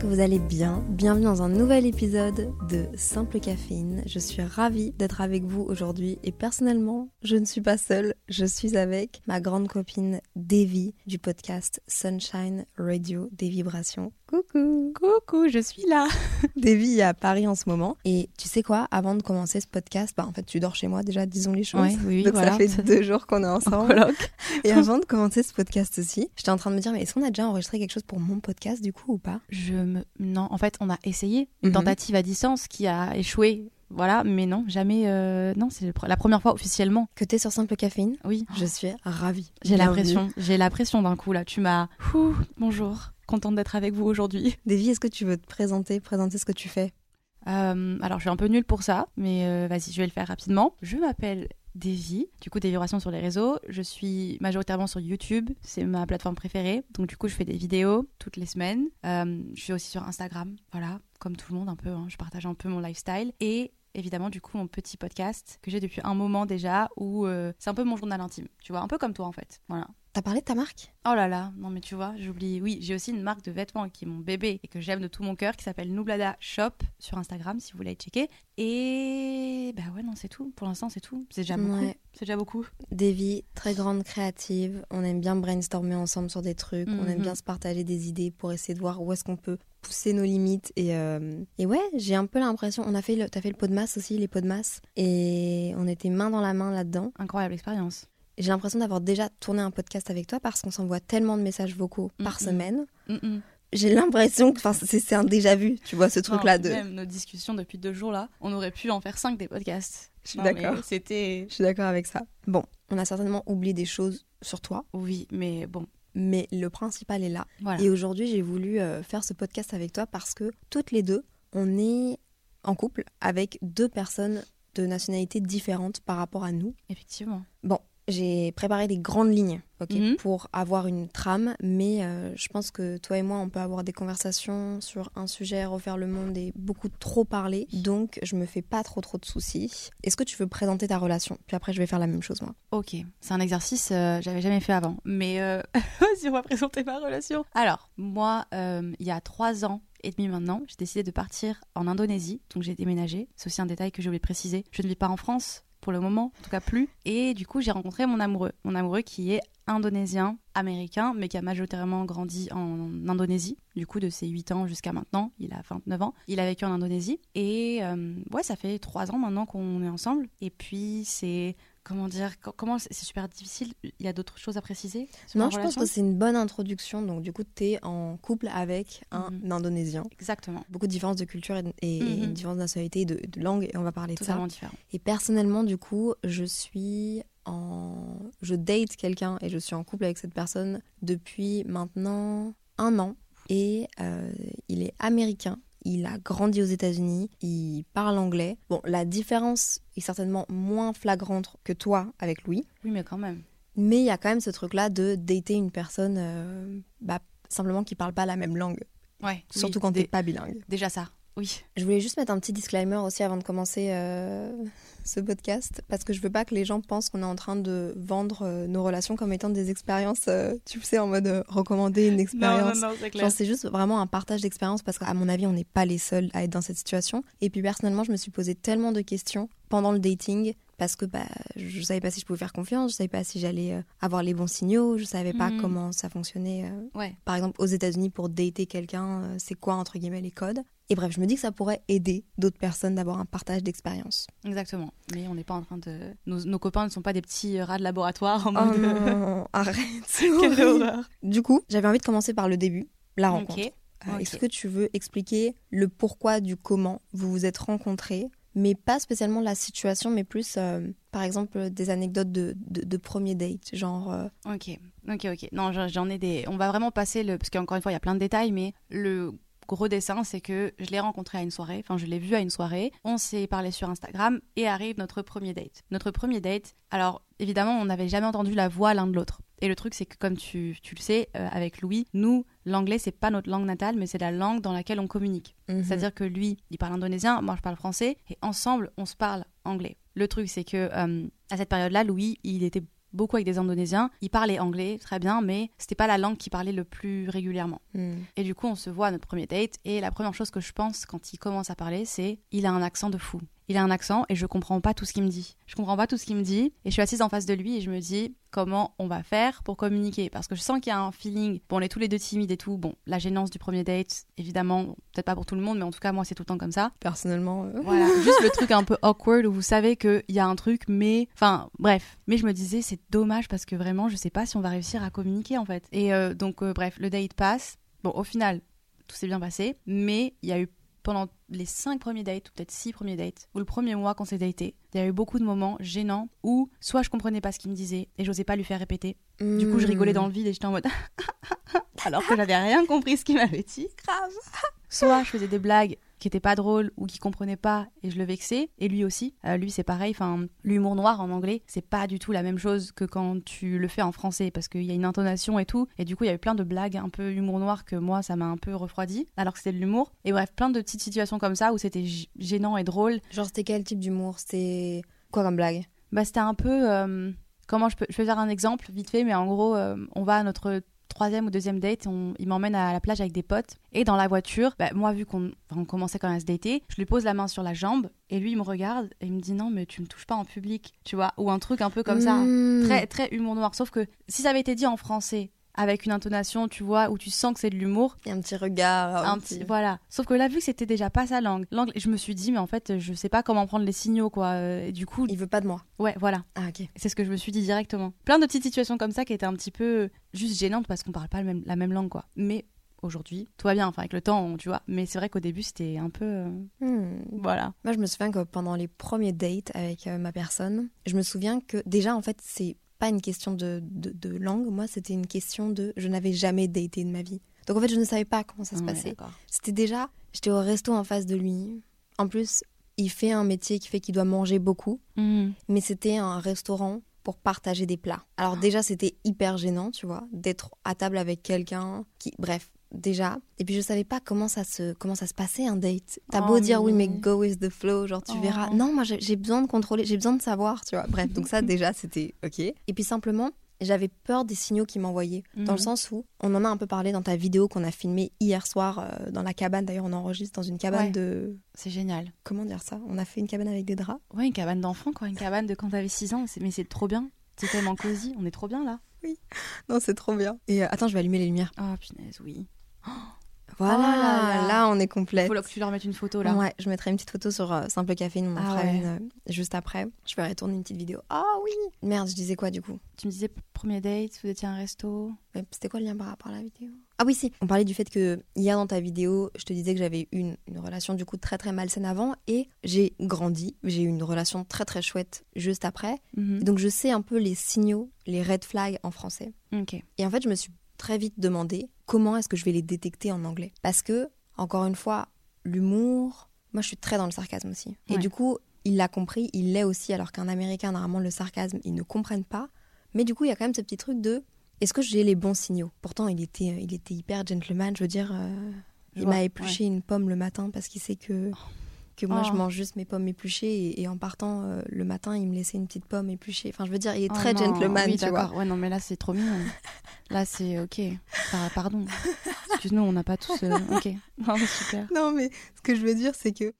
Que vous allez bien. Bienvenue dans un nouvel épisode de Simple Caféine. Je suis ravie d'être avec vous aujourd'hui et personnellement, je ne suis pas seule. Je suis avec ma grande copine Davy du podcast Sunshine Radio des vibrations. Coucou Coucou, je suis là. Davy est à Paris en ce moment. Et tu sais quoi, avant de commencer ce podcast, bah en fait tu dors chez moi déjà, disons les choses. Ouais, oui, oui, Donc voilà. ça fait deux jours qu'on est En ensemble. Et avant de commencer ce podcast aussi, j'étais en train de me dire, mais est-ce qu'on a déjà enregistré quelque chose pour mon podcast du coup ou pas? Je me... Non, en fait, on a essayé une Mhm. tentative à distance qui a échoué. Voilà, mais non, jamais. euh, Non, c'est la première fois officiellement. Que t'es sur Simple Caféine? Oui, Je suis ravie. j'ai la pression. J'ai la pression d'un coup là. Tu m'as. Bonjour, contente d'être avec vous aujourd'hui. Davy, est-ce que tu veux te présenter, présenter ce que tu fais? Euh, alors, je suis un peu nulle pour ça, mais euh, vas-y, je vais le faire rapidement. Je m'appelle Davy, du coup, des vibrations sur les réseaux. Je suis majoritairement sur YouTube, c'est ma plateforme préférée. Donc, du coup, je fais des vidéos toutes les semaines. Euh, je suis aussi sur Instagram, voilà, comme tout le monde un peu. hein. je partage un peu mon lifestyle. Et évidemment, du coup, mon petit podcast que j'ai depuis un moment déjà, où euh, c'est un peu mon journal intime, tu vois, un peu comme toi en fait. Voilà. T'as parlé de ta marque? Oh là là, non mais tu vois, j'oublie. Oui, j'ai aussi une marque de vêtements qui est mon bébé et que j'aime de tout mon cœur qui s'appelle Nublada Shop sur Instagram si vous voulez aller checker. Et bah ouais, non, c'est tout. Pour l'instant, c'est tout. C'est déjà beaucoup. Ouais. C'est déjà beaucoup. Davy, très grande créative. On aime bien brainstormer ensemble sur des trucs. On aime Mhm. bien se partager des idées pour essayer de voir où est-ce qu'on peut pousser nos limites. Et, euh, et ouais, j'ai un peu l'impression. On a fait le, t'as fait le pot de masse aussi, les pots de masse. Et on était main dans la main là-dedans. Incroyable expérience. J'ai l'impression d'avoir déjà tourné un podcast avec toi parce qu'on s'envoie tellement de messages vocaux par semaine. J'ai l'impression que c'est un déjà vu, tu vois, ce truc-là de. Même nos discussions depuis deux jours là, on aurait pu en faire cinq des podcasts. Je suis d'accord. C'était. Je suis d'accord avec ça. Bon, on a certainement oublié des choses sur toi, Oui, mais bon, mais le principal est là. voilà. Et aujourd'hui, j'ai voulu euh, faire ce podcast avec toi parce que toutes les deux, on est en couple avec deux personnes de nationalités différentes par rapport à nous. Effectivement. Bon, j'ai préparé des grandes lignes ok, Mhm. pour avoir une trame, mais euh, je pense que toi et moi, on peut avoir des conversations sur un sujet, refaire le monde et beaucoup trop parler. Donc, je me fais pas trop trop de soucis. Est-ce que tu veux présenter ta relation? Puis après, je vais faire la même chose moi. Ok, c'est un exercice euh, j'avais jamais fait avant, mais euh, vas-y on va présenter ma relation. Alors moi, euh, il y a trois ans et demi maintenant, j'ai décidé de partir en Indonésie, donc j'ai déménagé. C'est aussi un détail que j'ai oublié de préciser. Je ne vis pas en France pour le moment, en tout cas plus. Et du coup j'ai rencontré mon amoureux, mon amoureux qui est indonésien, américain, mais qui a majoritairement grandi en Indonésie. Du coup, de ses 8 ans jusqu'à maintenant, il a 29 ans. Il a vécu en Indonésie. Et euh, ouais, ça fait 3 ans maintenant qu'on est ensemble. Et puis, c'est. Comment dire co- Comment c'est super difficile Il y a d'autres choses à préciser Non, je pense que c'est une bonne introduction. Donc, du coup, tu es en couple avec un Mhm. Indonésien. Exactement. Beaucoup de différences de culture et, et- différence de nationalité et de, de langue, et on va parler de ça. Totalement différent. Et personnellement, du coup, je suis en. Je date quelqu'un et je suis en couple avec cette personne depuis maintenant un an. Et euh, il est américain. Il a grandi aux États-Unis, il parle anglais. Bon, la différence est certainement moins flagrante que toi avec Louis, Oui, mais quand même. mais il y a quand même ce truc-là de dater une personne euh, bah, simplement qui parle pas la même langue, Ouais. surtout oui, quand t'es pas bilingue. Déjà ça. Oui. Je voulais juste mettre un petit disclaimer aussi avant de commencer euh, ce podcast, parce que je veux pas que les gens pensent qu'on est en train de vendre euh, nos relations comme étant des expériences, euh, tu sais, en mode euh, recommander une expérience. non, c'est Genre, c'est juste vraiment un partage d'expérience parce qu'à mon avis, on n'est pas les seuls à être dans cette situation. Et puis personnellement, je me suis posé tellement de questions pendant le dating parce que bah, je savais pas si je pouvais faire confiance, je savais pas si j'allais euh, avoir les bons signaux, je savais pas Mhm. comment ça fonctionnait. euh, Ouais. par exemple, aux États-Unis, pour dater quelqu'un, euh, c'est quoi entre guillemets les codes? Et bref, je me dis que ça pourrait aider d'autres personnes d'avoir un partage d'expérience. Exactement. Mais on n'est pas en train de. Nos, nos copains ne sont pas des petits rats de laboratoire en Oh mode. non, arrête. c'est Quelle horreur. Du coup, j'avais envie de commencer par le début, la rencontre. Est-ce que tu veux expliquer le pourquoi du comment vous vous êtes rencontrés mais pas spécialement la situation, mais plus, euh, par exemple, des anecdotes de, de, de premier date, genre... euh, Ok, ok, ok. Non, j'en- j'en ai des. On va vraiment passer le. Parce qu'encore une fois, il y a plein de détails, mais le gros dessin, c'est que je l'ai rencontré à une soirée, enfin, je l'ai vu à une soirée, on s'est parlé sur Instagram et arrive notre premier date. Notre premier date, alors évidemment, on n'avait jamais entendu la voix l'un de l'autre. Et le truc, c'est que comme tu, tu le sais, euh, avec Louis, nous, l'anglais, c'est pas notre langue natale, mais c'est la langue dans laquelle on communique. mhm. C'est-à-dire que lui, il parle indonésien, moi je parle français, et ensemble, on se parle anglais. Le truc, c'est que euh, à cette période-là, Louis, il était beaucoup avec des Indonésiens, il parlait anglais très bien, mais c'était pas la langue qu'il parlait le plus régulièrement. Mm. Et du coup, on se voit à notre premier date, et la première chose que je pense quand il commence à parler, c'est il a un accent de fou. Il a un accent et je comprends pas tout ce qu'il me dit. Je comprends pas tout ce qu'il me dit et je suis assise en face de lui et je me dis comment on va faire pour communiquer? Parce que je sens qu'il y a un feeling. Bon, on est tous les deux timides et tout. Bon, la gênance du premier date, évidemment, bon, peut-être pas pour tout le monde, mais en tout cas moi c'est tout le temps comme ça. Personnellement, euh, Voilà, juste le truc un peu awkward où vous savez qu'il y a un truc, mais. Enfin, bref. Mais je me disais, c'est dommage parce que vraiment, je sais pas si on va réussir à communiquer en fait. Et euh, donc, euh, bref, le date passe. Bon, au final, tout s'est bien passé, mais il y a eu pendant les cinq premiers dates, ou peut-être six premiers dates, ou le premier mois qu'on s'est daté, il y a eu beaucoup de moments gênants où soit je comprenais pas ce qu'il me disait et j'osais pas lui faire répéter. Du coup, je rigolais dans le vide et j'étais en mode. Alors que j'avais rien compris ce qu'il m'avait dit. Grave. Soit je faisais des blagues qui étaient pas drôles ou qui comprenaient pas et je le vexais. Et lui aussi. Euh, lui c'est pareil. Enfin l'humour noir en anglais c'est pas du tout la même chose que quand tu le fais en français parce qu'il y a une intonation et tout. Et du coup il y a eu plein de blagues un peu humour noir que moi ça m'a un peu refroidi alors que c'était de l'humour. Et bref plein de petites situations comme ça où c'était gênant et drôle. Genre, c'était quel type d'humour? C'était quoi comme blague? Bah c'était un peu euh, comment je peux je vais faire un exemple vite fait mais en gros euh, on va à notre troisième ou deuxième date on- il m'emmène à la plage avec des potes. Et dans la voiture bah, moi vu qu'on on commençait quand même à se dater je lui pose la main sur la jambe et lui il me regarde et il me dit non mais tu me touches pas en public tu vois ou un truc un peu comme ça. Mm. très très humour noir. Sauf que si ça avait été dit en français avec une intonation tu vois où tu sens que c'est de l'humour Et un petit regard. un petit voilà sauf que là vu que c'était déjà pas sa langue langue je me suis dit mais en fait je sais pas comment prendre les signaux quoi Euh, et du coup Il veut pas de moi. ouais voilà Ah, ok. c'est ce que je me suis dit directement. Plein de petites situations comme ça qui étaient un petit peu juste gênantes parce qu'on parle pas le même- la même langue, quoi. Mais aujourd'hui, tout va bien, enfin avec le temps, on- tu vois. Mais c'est vrai qu'au début, c'était un peu. euh, Hmm. Voilà. Moi, je me souviens que pendant les premiers dates avec euh, ma personne, je me souviens que déjà, en fait, c'est pas une question de, de, de langue. Moi, c'était une question de je n'avais jamais daté de ma vie. Donc, en fait, je ne savais pas comment ça se Ouais, passait. C'était déjà, j'étais au resto en face de lui. En plus, il fait un métier qui fait qu'il doit manger beaucoup, Mhm. mais c'était un restaurant pour partager des plats. Alors déjà, c'était hyper gênant, tu vois, d'être à table avec quelqu'un qui, bref, déjà. Et puis je savais pas comment ça se comment ça se passait un date. T'as Oh, beau dire oui, mais go with the flow, genre tu Oh. verras. Non, moi j'ai besoin de contrôler, j'ai besoin de savoir, tu vois. Bref, donc ça déjà c'était ok. Et puis simplement. J'avais peur des signaux qu'il m'envoyait, dans le Mhm. sens où on en a un peu parlé dans ta vidéo qu'on a filmée hier soir euh, dans la cabane. D'ailleurs, on enregistre dans une cabane Ouais. de C'est génial. comment dire ça? On a fait une cabane avec des draps. Ouais, une cabane d'enfant, quoi. Une cabane de quand t'avais 6 ans. Mais c'est trop bien. C'est tellement cosy. On est trop bien là. Non, c'est trop bien. Et euh, attends, je vais allumer les lumières. Oh punaise, oui. Voilà, Oh là là, là. on est complet. Faut que tu leur mettes une photo là. Ouais, je mettrai une petite photo sur euh, Simple Café, on en Ah fera ouais. une euh, juste après. Je vais retourner une petite vidéo. Ah oui Merde, je disais quoi du coup? Tu me disais premier date, vous étiez à un resto. Mais C'était quoi le lien par rapport à la vidéo? Ah oui, si On parlait du fait que hier dans ta vidéo, je te disais que j'avais eu une, une relation du coup très très malsaine avant et j'ai grandi. J'ai eu une relation très très chouette juste après. Mhm. Donc je sais un peu les signaux, les red flags en français. Ok. Et en fait, je me suis très vite demandé comment est-ce que je vais les détecter en anglais. Parce que, encore une fois, l'humour, moi je suis très dans le sarcasme aussi. Et du coup, il l'a compris, il l'est aussi, alors qu'un Américain, normalement, le sarcasme, ils ne comprennent pas. Mais du coup, il y a quand même ce petit truc de est-ce que j'ai les bons signaux? Pourtant, il était, il était hyper gentleman, je veux dire. euh, Je il m'a épluché une pomme le matin parce qu'il sait que, que moi, Oh. je mange juste mes pommes épluchées. Et, et en partant euh, le matin, il me laissait une petite pomme épluchée. Enfin, je veux dire, il est Oh très non, gentleman, oui, tu vois. d'accord. Ouais, non, mais là, c'est trop mignon. là, c'est ok. Par- pardon. Excuse-nous, on n'a pas tous. euh, Ok. Non, mais super. Non, mais ce que je veux dire, c'est que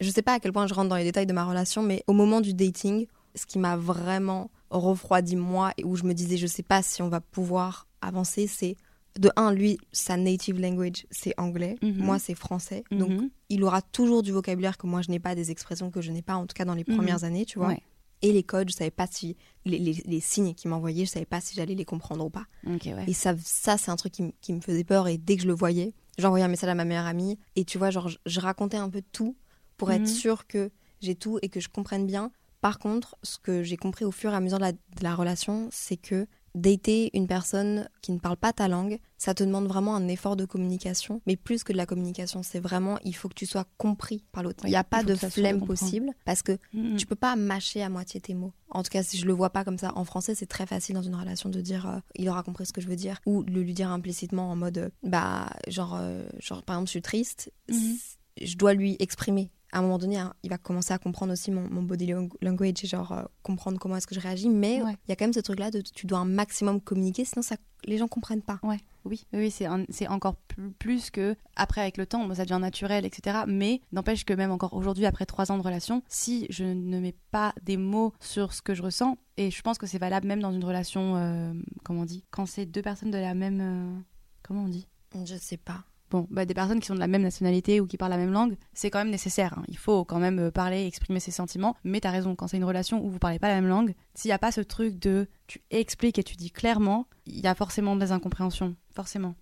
je sais pas à quel point je rentre dans les détails de ma relation, mais au moment du dating, ce qui m'a vraiment refroidi moi et où je me disais je sais pas si on va pouvoir avancer, c'est de un, lui, sa native language, c'est anglais. Mhm. Moi, c'est français. Donc, Mhm. il aura toujours du vocabulaire que moi, je n'ai pas, des expressions que je n'ai pas, en tout cas dans les Mhm. premières années, tu vois. Ouais. Et les codes, je savais pas si. Les, les- les signes qu'il m'envoyait, je savais pas si j'allais les comprendre ou pas. Ouais. Et ça, ça c'est un truc qui, me faisait peur. Et dès que je le voyais, envoyé un message à ma meilleure amie et tu vois, genre, je, je racontais un peu tout pour être Mhm. sûre que j'ai tout et que je comprenne bien. Par contre, ce que j'ai compris au fur et à mesure de la, de la relation, c'est que dater une personne qui ne parle pas ta langue, ça te demande vraiment un effort de communication, mais plus que de la communication, c'est vraiment il faut que tu sois compris par l'autre. Il n'y a pas de flemme possible parce que Mhm. tu peux pas mâcher à moitié tes mots. En tout cas, si je le vois pas comme ça. En français, c'est très facile dans une relation de dire euh, il aura compris ce que je veux dire ou de lui dire implicitement en mode euh, bah genre euh, genre par exemple je suis triste, Mhm. Je dois lui exprimer. À un moment donné, hein, il va commencer à comprendre aussi mon, mon body lang- language et genre euh, comprendre comment est-ce que je réagis. Mais il Ouais. y a quand même ce truc-là de tu dois un maximum communiquer, sinon ça, les gens comprennent pas. Ouais, oui, oui, c'est encore plus, plus que après avec le temps, bon, ça devient naturel, etc. Mais n'empêche que même encore aujourd'hui, après trois ans de relation, si je ne mets pas des mots sur ce que je ressens, et je pense que c'est valable même dans une relation, euh, comment on dit, quand c'est deux personnes de la même, euh, comment on dit? Je sais pas. Bon, bah, des personnes qui sont de la même nationalité ou qui parlent la même langue, c'est quand même nécessaire. hein. Il faut quand même euh, parler, exprimer ses sentiments. Mais t'as raison, quand c'est une relation où vous parlez pas la même langue, s'il n'y a pas ce truc de tu expliques et tu dis clairement, il y a forcément des incompréhensions. Forcément.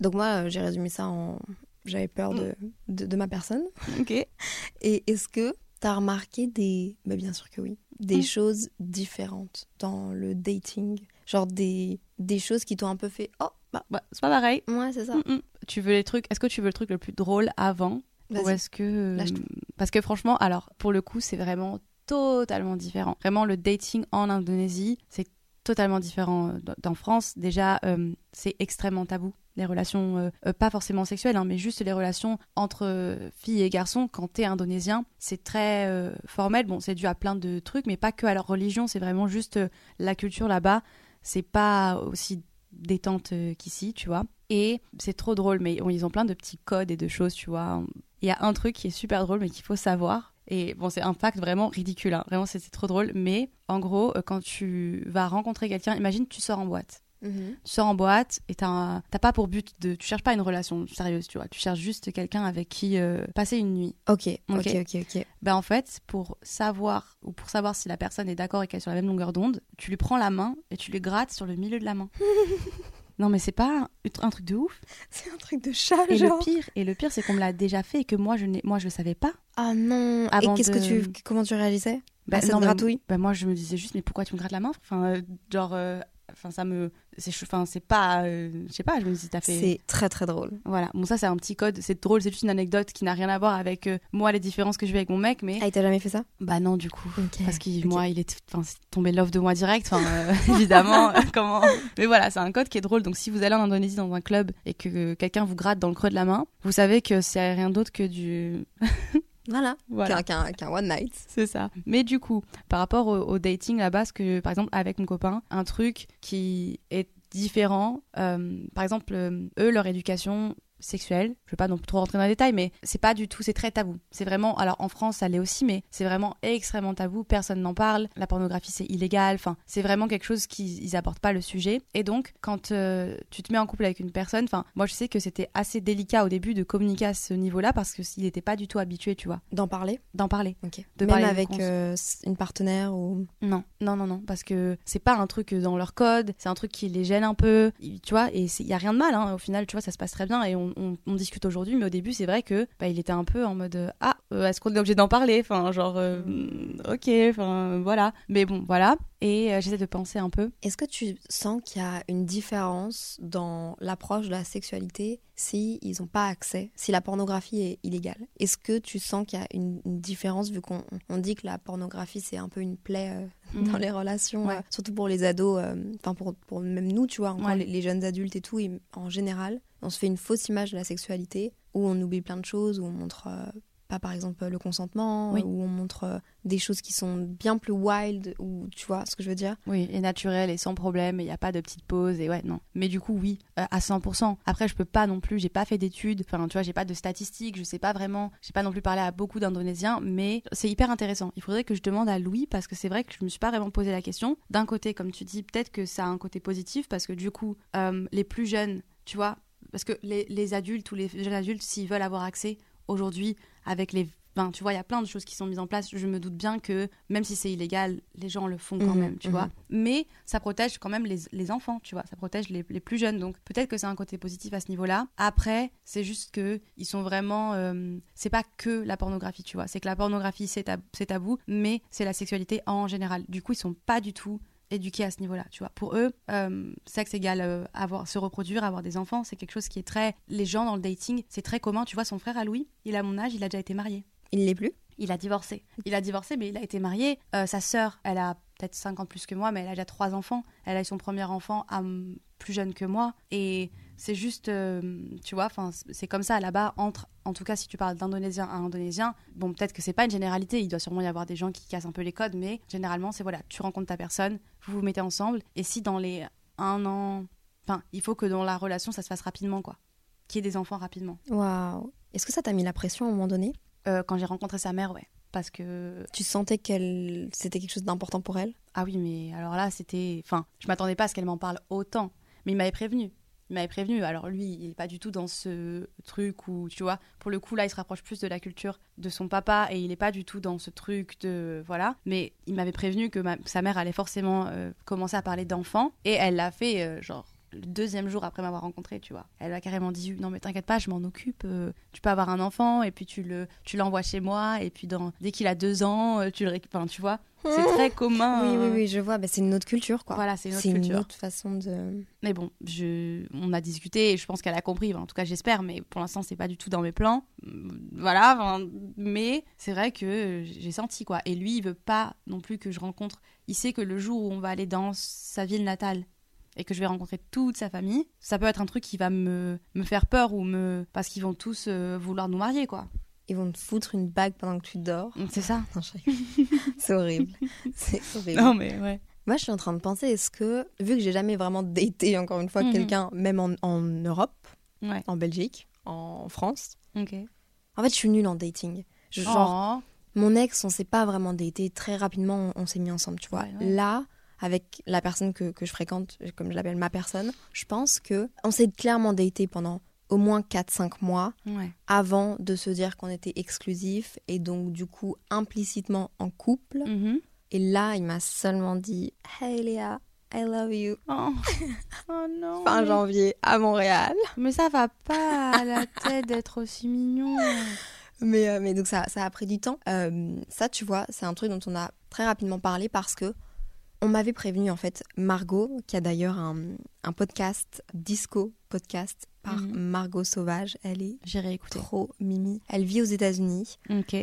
Donc moi, euh, j'ai résumé ça en j'avais peur de, de, de ma personne. Ok. Et est-ce que tu as remarqué des. Bah, bien sûr que oui. Des Mm. choses différentes dans le dating? Genre des, des choses qui t'ont un peu fait. Oh, bah, Bah, c'est pas pareil. ouais, c'est ça. Mm, mm. Tu veux les trucs Est-ce que tu veux le truc le plus drôle avant ou est-ce que euh, parce que franchement, alors pour le coup, c'est vraiment totalement différent. Vraiment, le dating en Indonésie, c'est totalement différent euh, d'en France. Déjà, euh, c'est extrêmement tabou. Les relations, euh, pas forcément sexuelles, hein, mais juste les relations entre filles et garçons, quand t'es indonésien, c'est très euh, formel. Bon, c'est dû à plein de trucs, mais pas que à leur religion, c'est vraiment juste la culture là-bas. C'est pas aussi détente euh, qu'ici, tu vois. Et c'est trop drôle, mais ils ont plein de petits codes et de choses, tu vois. Il y a un truc qui est super drôle, mais qu'il faut savoir. Et bon, c'est un fact vraiment ridicule, hein. vraiment c'est c'est trop drôle. Mais en gros, euh, quand tu vas rencontrer quelqu'un, imagine tu sors en boîte. Mhm. Tu sors en boîte et t'as pas pour but de. Tu cherches pas une relation sérieuse, tu vois. Tu cherches juste quelqu'un avec qui euh, passer une nuit. Ok, ok, Ok. ok, ok. Ben en fait, pour savoir ou pour savoir si la personne est d'accord et qu'elle est sur la même longueur d'onde, tu lui prends la main et tu lui grattes sur le milieu de la main. non mais c'est pas un, truc de ouf. C'est un truc de chat, Et genre. le pire, et le pire, c'est qu'on me l'a déjà fait et que moi je n'ai, moi je le savais pas. Ah non. Avant et qu'est-ce de- que tu. Comment tu réagissais? Bah, cette non, gratouille bah, moi je me disais juste mais pourquoi tu me grattes la main? Enfin euh, genre, euh, enfin ça me, c'est, enfin c'est pas, euh, je sais pas, je me dis t'as fait. C'est très très drôle. Voilà, bon ça c'est un petit code, c'est drôle, c'est juste une anecdote qui n'a rien à voir avec euh, moi les différences que je vis avec mon mec, mais Ah, il t'a jamais fait ça? Bah non du coup. Parce que moi, il est, enfin, c'est tombé love de moi direct. Enfin, euh, évidemment, comment. Mais voilà, c'est un code qui est drôle. Donc, si vous allez en Indonésie dans un club et que quelqu'un vous gratte dans le creux de la main, vous savez que c'est rien d'autre que du. Voilà. Voilà. Qu'un one night. C'est ça. Mais du coup, par rapport au, au dating là-bas, que par exemple avec mon copain, un truc qui est différent, euh, par exemple, euh, eux, leur éducation sexuelle, je vais pas non plus trop rentrer dans les détails, mais c'est pas du tout, c'est très tabou. C'est vraiment, alors en France ça l'est aussi, mais c'est vraiment extrêmement tabou, personne n'en parle, la pornographie c'est illégal, enfin c'est vraiment quelque chose qu'ils ils abordent pas le sujet. Et donc quand euh, tu te mets en couple avec une personne, enfin moi je sais que c'était assez délicat au début de communiquer à ce niveau-là parce que s'il n'était pas du tout habitué, tu vois, D'en parler? D'en parler. Ok. De Même parler avec euh, une partenaire ou? Non, non, non, non, parce que c'est pas un truc dans leur code, c'est un truc qui les gêne un peu, tu vois, et il y a rien de mal, hein, au final, tu vois, ça se passe très bien et on, on- on discute aujourd'hui, mais au début, c'est vrai que bah, il était un peu en mode euh, ah, euh, est-ce qu'on est obligé d'en parler? Enfin, genre, euh, ok, enfin, voilà. Mais bon, voilà. Et j'essaie de penser un peu. Est-ce que tu sens qu'il y a une différence dans l'approche de la sexualité si ils n'ont pas accès, si la pornographie est illégale? Est-ce que tu sens qu'il y a une, une différence vu qu'on on dit que la pornographie c'est un peu une plaie euh, Mhm. dans les relations, Ouais. euh, surtout pour les ados, euh, enfin pour, pour même nous, tu vois, encore Ouais. les, les jeunes adultes et tout, en général, on se fait une fausse image de la sexualité où on oublie plein de choses, où on montre euh, pas par exemple le consentement, Oui. où on montre euh, des choses qui sont bien plus wild, ou tu vois ce que je veux dire? Oui, et naturel et sans problème, il n'y a pas de petite pause, et ouais, non. Mais du coup, oui, euh, à 100%. Après, je peux pas non plus, j'ai pas fait d'études, enfin, tu vois, j'ai pas de statistiques, je sais pas vraiment, j'ai pas non plus parlé à beaucoup d'Indonésiens, mais c'est hyper intéressant. Il faudrait que je demande à Louis, parce que c'est vrai que je me suis pas vraiment posé la question. D'un côté, comme tu dis, peut-être que ça a un côté positif, parce que du coup, euh, les plus jeunes, tu vois, parce que les, les adultes ou les jeunes adultes, s'ils veulent avoir accès aujourd'hui avec les Enfin, tu vois, il y a plein de choses qui sont mises en place. Je me doute bien que même si c'est illégal, les gens le font quand Mhm, même, tu vois. Mais ça protège quand même les, les enfants, tu vois. Ça protège les, les plus jeunes. Donc peut-être que c'est un côté positif à ce niveau-là. Après, c'est juste que ils sont vraiment. euh, c'est pas que la pornographie, tu vois. C'est que la pornographie, c'est tab- tabou, mais c'est la sexualité en général. Du coup, ils sont pas du tout éduqués à ce niveau-là, tu vois. Pour eux, euh, sexe égale euh, avoir, se reproduire, avoir des enfants, c'est quelque chose qui est très... Les gens dans le dating, c'est très commun. Tu vois, son frère à Louis, il a mon âge, il a déjà été marié. Il l'est plus? Il a divorcé. Il a divorcé, mais il a été marié. Euh, sa sœur, elle a peut-être 5 ans plus que moi, mais elle a déjà trois enfants. Elle a eu son premier enfant à, plus jeune que moi. Et c'est juste, euh, tu vois, c'est comme ça là-bas, entre, en tout cas, si tu parles d'Indonésien à Indonésien, bon, peut-être que c'est pas une généralité. Il doit sûrement y avoir des gens qui cassent un peu les codes, mais généralement, c'est voilà, tu rencontres ta personne, vous vous mettez ensemble. Et si dans les un an, enfin, il faut que dans la relation, ça se fasse rapidement, quoi. Qu'il y ait des enfants rapidement. Waouh. Est-ce que ça t'a mis la pression à un moment donné? Euh, quand j'ai rencontré sa mère, ouais. Parce que Tu sentais qu'elle c'était quelque chose d'important pour elle? Ah oui, mais alors là, c'était. Enfin, je m'attendais pas à ce qu'elle m'en parle autant. Mais il m'avait prévenu. Il m'avait prévenu. Alors lui, il est pas du tout dans ce truc où, tu vois, pour le coup, là, il se rapproche plus de la culture de son papa et il est pas du tout dans ce truc de. Voilà. Mais il m'avait prévenu que sa mère allait forcément euh, commencer à parler d'enfants. Et elle l'a fait, euh, genre. Le deuxième jour après m'avoir rencontré, tu vois. Elle a carrément dit Non, mais t'inquiète pas, je m'en occupe. euh, tu peux avoir un enfant et puis tu le, tu l'envoies chez moi. Et puis dans, dès qu'il a deux ans, euh, tu le récupères. Tu vois. C'est très commun. Oui, oui, oui, je vois. Bah, c'est une autre culture, quoi. Voilà, c'est une autre C'est une culture. autre façon de. Mais bon, je... on a discuté et je pense qu'elle a compris. En tout cas, j'espère. Mais pour l'instant, c'est pas du tout dans mes plans. Hum, Voilà. enfin, Mais c'est vrai que j'ai senti quoi. Et lui, il veut pas non plus que je rencontre. Il sait que le jour où on va aller dans sa ville natale et que je vais rencontrer toute sa famille, ça peut être un truc qui va me, me faire peur ou me parce qu'ils vont tous euh, vouloir nous marier quoi. Ils vont te foutre une bague pendant que tu dors. C'est ça. Non, c'est horrible. C'est horrible. mais ouais. Moi, je suis en train de penser, est-ce que, vu que j'ai jamais vraiment daté, encore une fois, Mhm. quelqu'un, même en, en Europe, Ouais. en Belgique, en France, Ok. en fait, je suis nulle en dating. Je- Genre, Oh. mon ex, on s'est pas vraiment daté. Très rapidement, on, on s'est mis ensemble, tu vois. Ouais, ouais. Là, avec la personne que, que je fréquente, comme je l'appelle ma personne, je pense que on s'est clairement daté pendant au moins 4-5 mois Ouais. avant de se dire qu'on était exclusif et donc du coup implicitement en couple. Mhm. Et là, il m'a seulement dit Hey Léa, I love you. Oh. Oh non. Fin janvier à Montréal. Mais ça va pas à la tête d'être aussi mignon. Mais, euh, mais donc ça, ça a pris du temps. Euh, ça, tu vois, c'est un truc dont on a très rapidement parlé parce que on m'avait prévenu en fait Margot, qui a d'ailleurs un, un podcast disco podcast par Mhm. Margot Sauvage. Elle est J'irai trop mimi. Elle vit aux États-Unis.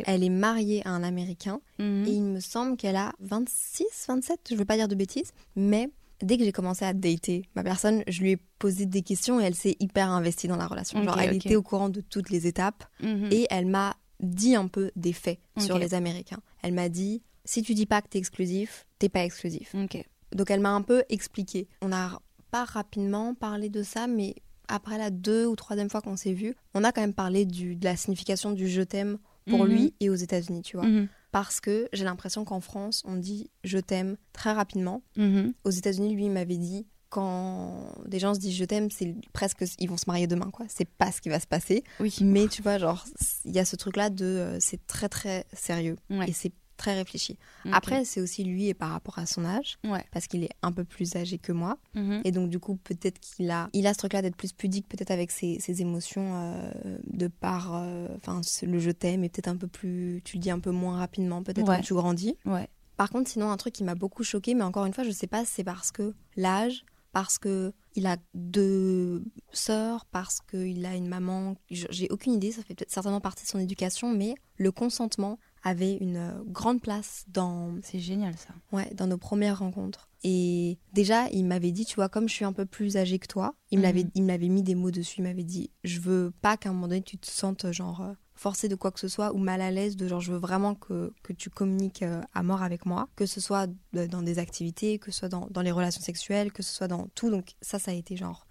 Elle est mariée à un Américain Mhm. et il me semble qu'elle a 26, 27. Je veux pas dire de bêtises, mais dès que j'ai commencé à dater ma personne, je lui ai posé des questions et elle s'est hyper investie dans la relation. Genre, elle était au courant de toutes les étapes Mhm. et elle m'a dit un peu des faits sur les Américains. Elle m'a dit si tu dis pas que t'es exclusif, t'es pas exclusif. Ok. Donc elle m'a un peu expliqué. On n'a pas rapidement parlé de ça, mais après la deux ou troisième fois qu'on s'est vu, on a quand même parlé du, de la signification du je t'aime pour Mhm. lui et aux États-Unis, tu vois. Mhm. Parce que j'ai l'impression qu'en France, on dit je t'aime très rapidement. Mhm. Aux États-Unis, lui, il m'avait dit quand des gens se disent je t'aime, c'est presque ils vont se marier demain, quoi. C'est pas ce qui va se passer. Oui. Mais tu vois, genre, il y a ce truc-là de euh, c'est très très sérieux Ouais. et c'est très réfléchi. Après, c'est aussi lui et par rapport à son âge, Ouais. parce qu'il est un peu plus âgé que moi. Mhm. Et donc, du coup, peut-être qu'il a, il a ce truc-là d'être plus pudique, peut-être avec ses, ses émotions euh, de par euh, enfin, le je t'aime, et peut-être un peu plus, tu le dis un peu moins rapidement, peut-être Ouais. quand tu grandis. Ouais. Par contre, sinon, un truc qui m'a beaucoup choqué, mais encore une fois, je sais pas c'est parce que l'âge, parce que il a deux sœurs, parce qu'il a une maman. J'ai aucune idée, ça fait peut-être certainement partie de son éducation, mais le consentement avait une euh, grande place dans, C'est génial ça. ouais, dans nos premières rencontres. Et déjà, il m'avait dit, tu vois, comme je suis un peu plus âgée que toi, il me Mhm. l'avait- il m'avait mis des mots dessus, il m'avait dit, je veux pas qu'à un moment donné tu te sentes genre euh, forcé de quoi que ce soit ou mal à l'aise, de genre je veux vraiment que, que tu communiques euh, à mort avec moi, que ce soit dans des activités, que ce soit dans, dans les relations sexuelles, que ce soit dans tout. Donc ça, ça a été genre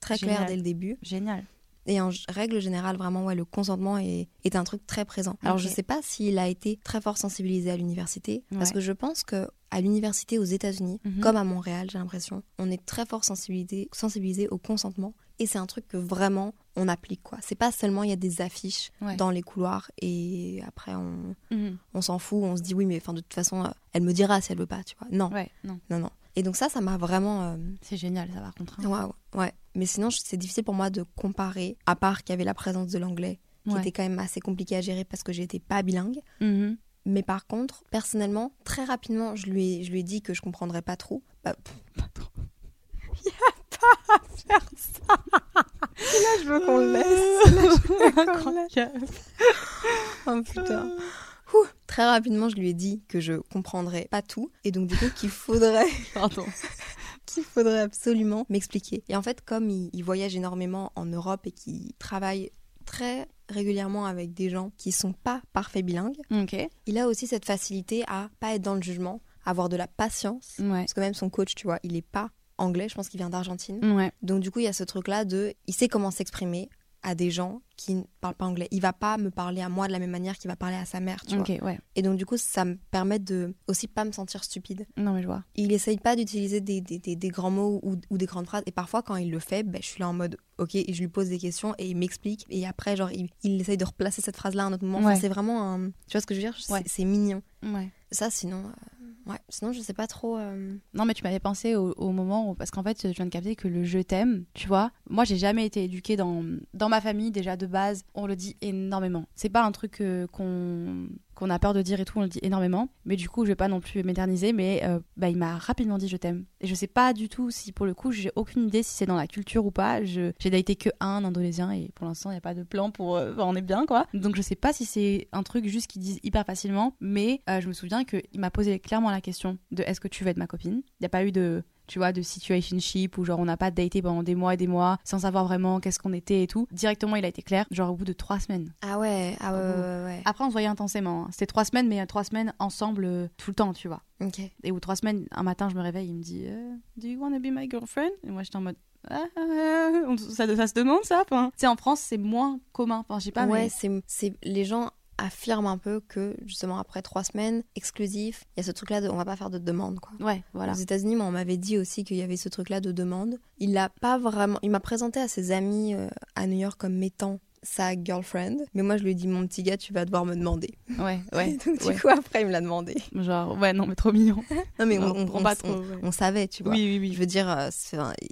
très Génial. clair dès le début. Génial. Et en règle générale, vraiment, ouais, le consentement est, est un truc très présent. Alors, je sais pas s'il a été très fort sensibilisé à l'université, parce que je pense que à l'université aux États-Unis, Mhm. comme à Montréal, j'ai l'impression, on est très fort sensibilisé, sensibilisé au consentement. Et c'est un truc que vraiment on applique quoi. C'est pas seulement il y a des affiches Ouais. dans les couloirs et après on, Mhm. on s'en fout, on se dit oui mais enfin de toute façon euh, elle me dira si elle veut pas, tu vois. Non, Ouais, non. non, non. Et donc ça, ça m'a vraiment euh, C'est génial, ça, par contre. hein. Ouais, ouais. Mais sinon, je- c'est difficile pour moi de comparer, à part qu'il y avait la présence de l'anglais, qui Ouais. était quand même assez compliqué à gérer parce que j'étais pas bilingue. Mhm. Mais par contre, personnellement, très rapidement, je lui ai, je lui ai dit que je comprendrais pas trop. Bah, pff, Pas trop. je veux qu'on le laisse. Incroyable. Oh putain. Ouh. Très rapidement, je lui ai dit que je comprendrais pas tout. Et donc, du coup, qu'il faudrait, Pardon. Qu'il faudrait absolument m'expliquer. Et en fait, comme il, il voyage énormément en Europe et qu'il travaille très régulièrement avec des gens qui sont pas parfaits bilingues, il a aussi cette facilité à pas être dans le jugement, à avoir de la patience. Ouais. Parce que même son coach, tu vois, il est pas anglais, je pense qu'il vient d'Argentine. Ouais. Donc du coup, il y a ce truc-là de, il sait comment s'exprimer à des gens qui ne parlent pas anglais. Il va pas me parler à moi de la même manière qu'il va parler à sa mère, tu vois. ouais. Et donc du coup, ça me permet de aussi pas me sentir stupide. Non, mais je vois. Il essaye pas d'utiliser des, des, des- des grands mots ou, ou des grandes phrases. Et parfois, quand il le fait, ben, je suis là en mode OK, et je lui pose des questions et il m'explique. Et après, genre, il, il essaye de replacer cette phrase-là à un autre moment. Enfin, c'est vraiment un. Tu vois ce que je veux dire? C'est- Ouais. C'est mignon. Ouais. Ça, sinon. euh, ouais, sinon, je sais pas trop. euh, Non, mais tu m'avais pensé au, au moment où. Parce qu'en fait, je viens de capter que le je t'aime, tu vois. Moi, j'ai jamais été éduquée dans, dans ma famille, déjà de base. On le dit énormément. C'est pas un truc euh, qu'on a peur de dire et tout, on le dit énormément. Mais du coup, je vais pas non plus m'éterniser, mais euh, bah, il m'a rapidement dit je t'aime. Et je sais pas du tout si, pour le coup, j'ai aucune idée si c'est dans la culture ou pas. J'ai daté que un indonésien et pour l'instant, il n'y a pas de plan pour. euh, on est bien, quoi. Donc, je sais pas si c'est un truc juste qu'ils disent hyper facilement, mais je me souviens qu'il m'a posé clairement la question de est-ce que tu veux être ma copine? Il n'y a pas eu de tu vois, de situationship où genre on n'a pas daté pendant des mois et des mois sans savoir vraiment qu'est-ce qu'on était et tout. Directement, il a été clair, genre au bout de trois semaines. Ah ouais, ah ouais, ouais, ouais, Après, on se voyait intensément. hein. C'était trois semaines, mais trois semaines ensemble euh, tout le temps, tu vois. Ok. Et ou trois semaines, un matin, je me réveille, il me dit euh, Do you wanna be my girlfriend? Et moi, j'étais en mode Ah, ah, ah, ça, ça se demande ça enfin, Tu sais, en France, c'est moins commun. Enfin, je sais pas, ouais, mais. c'est les gens affirment un peu que justement après trois semaines exclusif, il y a ce truc-là de on va pas faire de demande quoi. Ouais, voilà. Aux États-Unis, on m'avait dit aussi qu'il y avait ce truc-là de demande. Il l'a pas vraiment. Il m'a présenté à ses amis euh, à New York comme étant sa girlfriend, mais moi je lui ai dit mon petit gars, tu vas devoir me demander. Ouais, ouais. Donc du ouais. coup après il me l'a demandé. Genre, ouais, non, mais trop mignon. Non mais on, on- on- pas on- trop, ouais. on savait, tu vois. Oui, oui, Je oui. veux dire, euh,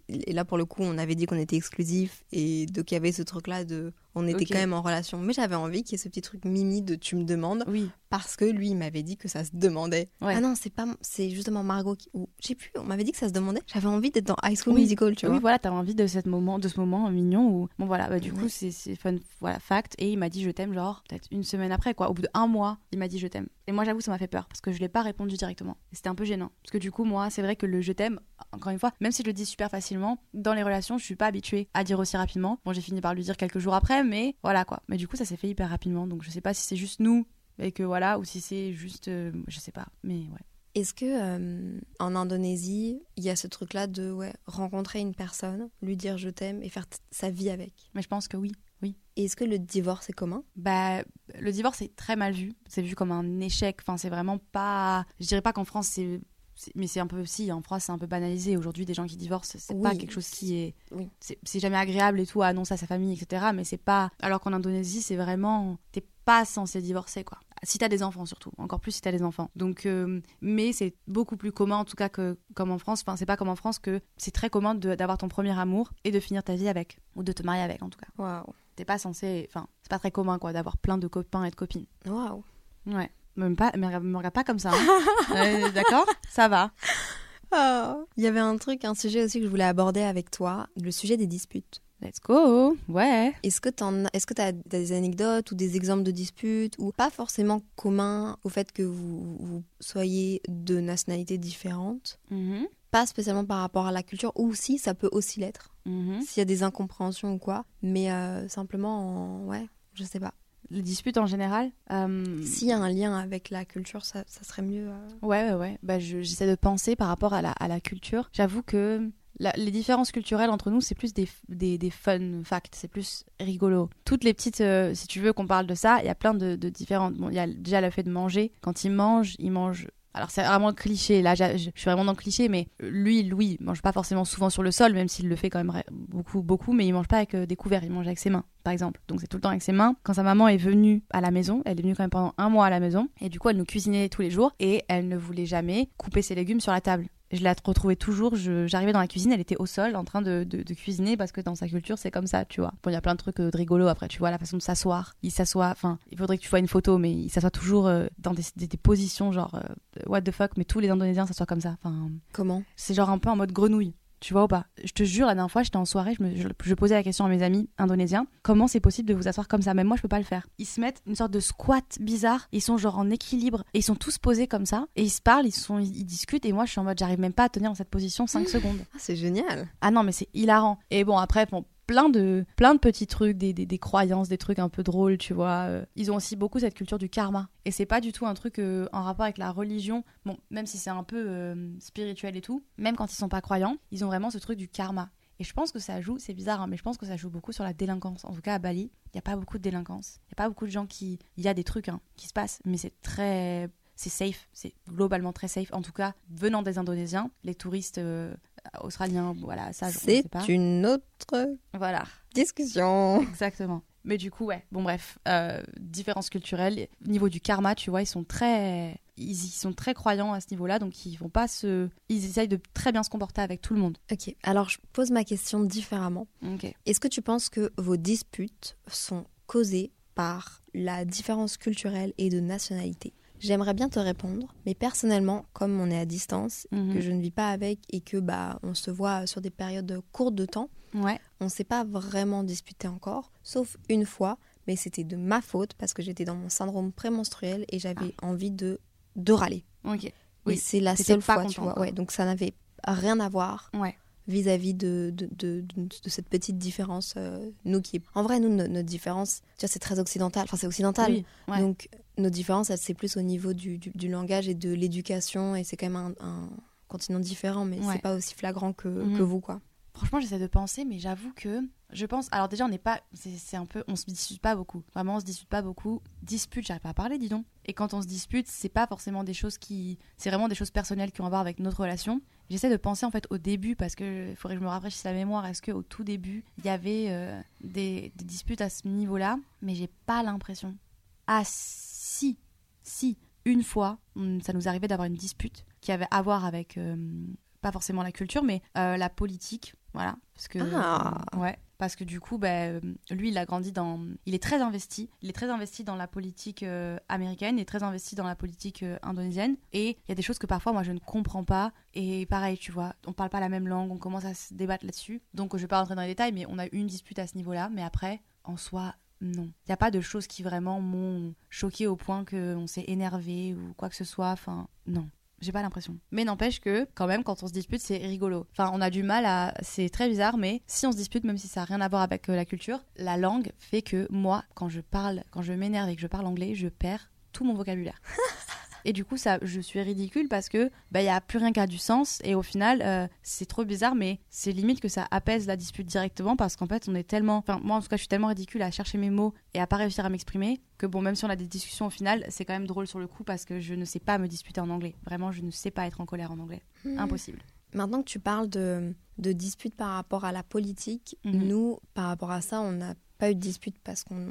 et là pour le coup, on avait dit qu'on était exclusif et donc il y avait ce truc-là de, on était quand même en relation. Mais j'avais envie qu'il y ait ce petit truc mimi de tu me demandes Oui, parce que lui il m'avait dit que ça se demandait. Ouais. Ah non, c'est pas, c'est justement Margot qui, ou je sais plus, on m'avait dit que ça se demandait. J'avais envie d'être dans High School Oui. Musical, tu vois. oui, voilà, t'as envie de, cette moment, de ce moment mignon où, bon voilà, bah, du coup, Ouais. c'est c'est fun, voilà, fact. Et il m'a dit je t'aime, genre, peut-être une semaine après, quoi. Au bout d'un mois, il m'a dit je t'aime. Et moi, j'avoue, ça m'a fait peur parce que je l'ai pas répondu directement. C'était un peu gênant. Parce que du coup, moi, c'est vrai que le je t'aime, encore une fois, même si je le dis super facilement, dans les relations, je suis pas habituée à dire aussi rapidement. Bon, j'ai fini par lui dire quelques jours après, mais voilà, quoi. Mais du coup, ça s'est fait hyper rapidement. Donc, je sais pas si c'est juste nous et que voilà, ou si c'est juste, euh, je sais pas. Mais ouais. Est-ce que euh, en Indonésie, il y a ce truc-là de ouais, rencontrer une personne, lui dire je t'aime et faire sa vie avec? Mais je pense que oui. Oui. Et est-ce que le divorce est commun? Bah, le divorce est très mal vu. C'est vu comme un échec. Enfin, c'est vraiment pas. Je dirais pas qu'en France c'est. Mais c'est un peu si en France c'est un peu banalisé aujourd'hui des gens qui divorcent c'est pas quelque chose qui est Oui. c'est jamais agréable et tout à annoncer à sa famille etc mais c'est pas alors qu'en Indonésie c'est vraiment t'es pas censé divorcer quoi si t'as des enfants surtout encore plus si t'as des enfants donc euh, mais c'est beaucoup plus commun en tout cas que comme en France enfin c'est pas comme en France que c'est très commun de- d'avoir ton premier amour et de finir ta vie avec ou de te marier avec en tout cas Waouh. t'es pas censé enfin c'est pas très commun quoi d'avoir plein de copains et de copines Waouh. Ouais. Même pas, me me regarde pas comme ça. hein. Ouais, D'accord? Ça va. Ah. Il y avait un truc, un sujet aussi que je voulais aborder avec toi, le sujet des disputes. Let's go. Ouais. Est-ce que tu est-ce que as des anecdotes ou des exemples de disputes ou pas forcément communs au fait que vous, vous soyez de nationalités différentes? Mhm. Pas spécialement par rapport à la culture, ou si ça peut aussi l'être, Mhm. s'il y a des incompréhensions ou quoi, mais euh, simplement, en- ouais, je sais pas. Les disputes en général. euh, S'il y a un lien avec la culture, ça, ça serait mieux. euh. Ouais, ouais, ouais. Bah, je- j'essaie de penser par rapport à la, à la culture. J'avoue que la- les différences culturelles entre nous, c'est plus des, des, des fun facts, c'est plus rigolo. Toutes les petites, euh, si tu veux qu'on parle de ça, il y a plein de, de différentes. Bon, il y a déjà le fait de manger. Quand ils mangent, ils mangent Alors c'est vraiment cliché, là je suis vraiment dans le cliché, mais lui, Louis, mange pas forcément souvent sur le sol, même s'il le fait quand même beaucoup, beaucoup, mais il mange pas avec des couverts, il mange avec ses mains, par exemple. Donc c'est tout le temps avec ses mains. Quand sa maman est venue à la maison, elle est venue quand même pendant un mois à la maison, et du coup elle nous cuisinait tous les jours, et elle ne voulait jamais couper ses légumes sur la table je la retrouvais toujours. J'arrivais dans la cuisine, elle était au sol en train de, cuisiner parce que dans sa culture, c'est comme ça, tu vois. Bon, il y a plein de trucs euh, de rigolo après, tu vois, la façon de s'asseoir. Il s'assoit, enfin, il faudrait que tu vois une photo, mais il s'assoit toujours euh, dans des, positions genre euh, what the fuck, mais tous les Indonésiens s'assoient comme ça. Enfin, Comment? C'est genre un peu en mode grenouille. Tu vois ou pas Je te jure, la dernière fois, j'étais en soirée, je, me, je, posais la question à mes amis indonésiens comment c'est possible de vous asseoir comme ça? Même moi, je peux pas le faire. Ils se mettent une sorte de squat bizarre, ils sont genre en équilibre, et ils sont tous posés comme ça, et ils se parlent, ils, sont, ils, discutent, et moi, je suis en mode, j'arrive même pas à tenir dans cette position 5 secondes. Ah, c'est génial Ah non, mais c'est hilarant. Et bon, après, bon, plein de, plein de petits trucs, des, des, croyances, des trucs un peu drôles, tu vois. Euh. Ils ont aussi beaucoup cette culture du karma. Et c'est pas du tout un truc euh, en rapport avec la religion. Bon, même si c'est un peu euh, spirituel et tout, même quand ils sont pas croyants, ils ont vraiment ce truc du karma. Et je pense que ça joue, c'est bizarre, hein, mais je pense que ça joue beaucoup sur la délinquance. En tout cas, à Bali, il n'y a pas beaucoup de délinquance. Il n'y a pas beaucoup de gens qui. Il y a des trucs hein, qui se passent, mais c'est très. C'est safe, c'est globalement très safe. En tout cas, venant des Indonésiens, les touristes australien, voilà, ça je C'est une autre voilà. discussion. Exactement. Mais du coup, ouais, bon bref, euh, différence culturelle. Niveau du karma, tu vois, ils sont très, ils, sont très croyants à ce niveau-là, donc ils vont pas se, ils essayent de très bien se comporter avec tout le monde. Ok. Alors je pose ma question différemment. Est-ce que tu penses que vos disputes sont causées par la différence culturelle et de nationalité? J'aimerais bien te répondre, mais personnellement, comme on est à distance, mhm. que je ne vis pas avec et que bah on se voit sur des périodes courtes de temps, ouais. on ne s'est pas vraiment disputé encore, sauf une fois, mais c'était de ma faute parce que j'étais dans mon syndrome prémenstruel et j'avais ah. envie de de râler. Ok. Oui, c'est la seule fois, tu vois. Ouais, donc ça n'avait rien à voir. Ouais vis-à-vis de, de, de, de, cette petite différence. Euh, nous qui, en vrai, nous, notre, différence, tu vois, c'est très occidental. Enfin, c'est occidental. Donc, nos différences, c'est plus au niveau du, du, langage et de l'éducation. Et c'est quand même un, continent différent, mais c'est pas aussi flagrant que, mhm. que vous, quoi. Franchement, j'essaie de penser, mais j'avoue que je pense. Alors déjà, on n'est pas. C'est un peu. On se dispute pas beaucoup. Vraiment, on se dispute pas beaucoup. Dispute, j'arrive pas à parler, dis donc. Et quand on se dispute, c'est pas forcément des choses qui. C'est vraiment des choses personnelles qui ont à voir avec notre relation. J'essaie de penser en fait au début parce que il faudrait que je me rafraîchisse la mémoire. Est-ce qu'au tout début, il y avait euh, des, disputes à ce niveau-là? Mais j'ai pas l'impression. Ah si, si. Une fois, ça nous arrivait d'avoir une dispute qui avait à voir avec. Euh, pas forcément la culture, mais euh, la politique, voilà. Parce que, ah. ouais, parce que du coup, bah, lui, il a grandi dans. Il est très investi. Il est très investi dans la politique euh, américaine, il est très investi dans la politique euh, indonésienne. Et il y a des choses que parfois, moi, je ne comprends pas. Et pareil, tu vois, on parle pas la même langue, on commence à se débattre là-dessus. Donc, je vais pas rentrer dans les détails, mais on a eu une dispute à ce niveau-là. Mais après, en soi, non. Il n'y a pas de choses qui vraiment m'ont choqué au point qu'on s'est énervé ou quoi que ce soit. Enfin, non. J'ai pas l'impression. Mais n'empêche que, quand même, quand on se dispute, c'est rigolo. Enfin, on a du mal à. C'est très bizarre, mais si on se dispute, même si ça n'a rien à voir avec euh, la culture, la langue fait que moi, quand je parle, quand je m'énerve et que je parle anglais, je perds tout mon vocabulaire. Et du coup, ça, je suis ridicule parce que bah il y a plus rien qui a du sens et au final, euh, c'est trop bizarre, mais c'est limite que ça apaise la dispute directement parce qu'en fait, on est tellement, enfin moi en tout cas, je suis tellement ridicule à chercher mes mots et à pas réussir à m'exprimer que bon, même si on a des discussions au final, c'est quand même drôle sur le coup parce que je ne sais pas me disputer en anglais. Vraiment, je ne sais pas être en colère en anglais. Hmm. Impossible. Maintenant que tu parles de, de disputes par rapport à la politique, mhm. nous, par rapport à ça, on a pas eu de dispute parce qu'on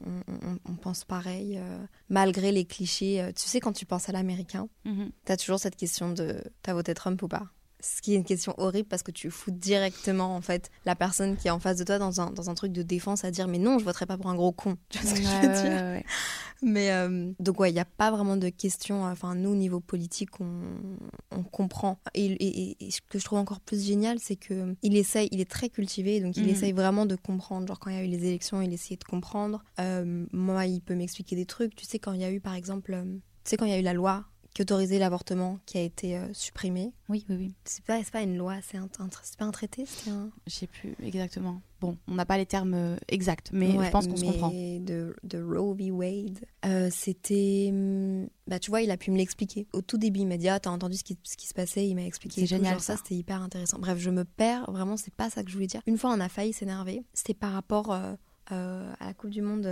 on, pense pareil, euh, malgré les clichés. Euh, tu sais, quand tu penses à l'américain, tu as toujours cette question de t'as voté Trump ou pas? Ce qui est une question horrible parce que tu fous directement en fait la personne qui est en face de toi dans un, dans un truc de défense à dire mais non je voterai pas pour un gros con. Tu vois ce que je veux dire mais euh, donc ouais il n'y a pas vraiment de question enfin nous au niveau politique on, on comprend. Et, et, ce que je trouve encore plus génial c'est que il essaye il est très cultivé donc il mhm. essaye vraiment de comprendre. Genre quand il y a eu les élections il essayait de comprendre. Euh, moi il peut m'expliquer des trucs. Tu sais quand il y a eu par exemple euh, tu sais quand il y a eu la loi qui autorisait l'avortement qui a été euh, supprimé. Oui, oui, oui. C'est pas, pas une loi, c'est un, pas un traité, c'est un... Je sais plus exactement. Bon, on n'a pas les termes euh, exacts, mais je pense qu'on se comprend. De, de Roe v. Wade, euh, c'était... Hmm, bah, tu vois, il a pu me l'expliquer. Au tout début, il m'a dit, ah, t'as entendu ce qui, ce qui se passait, il m'a expliqué. C'est génial. ça, c'était hyper intéressant. Bref, je me perds, vraiment, c'est pas ça que je voulais dire. Une fois, on a failli s'énerver. C'était par rapport à la Coupe du Monde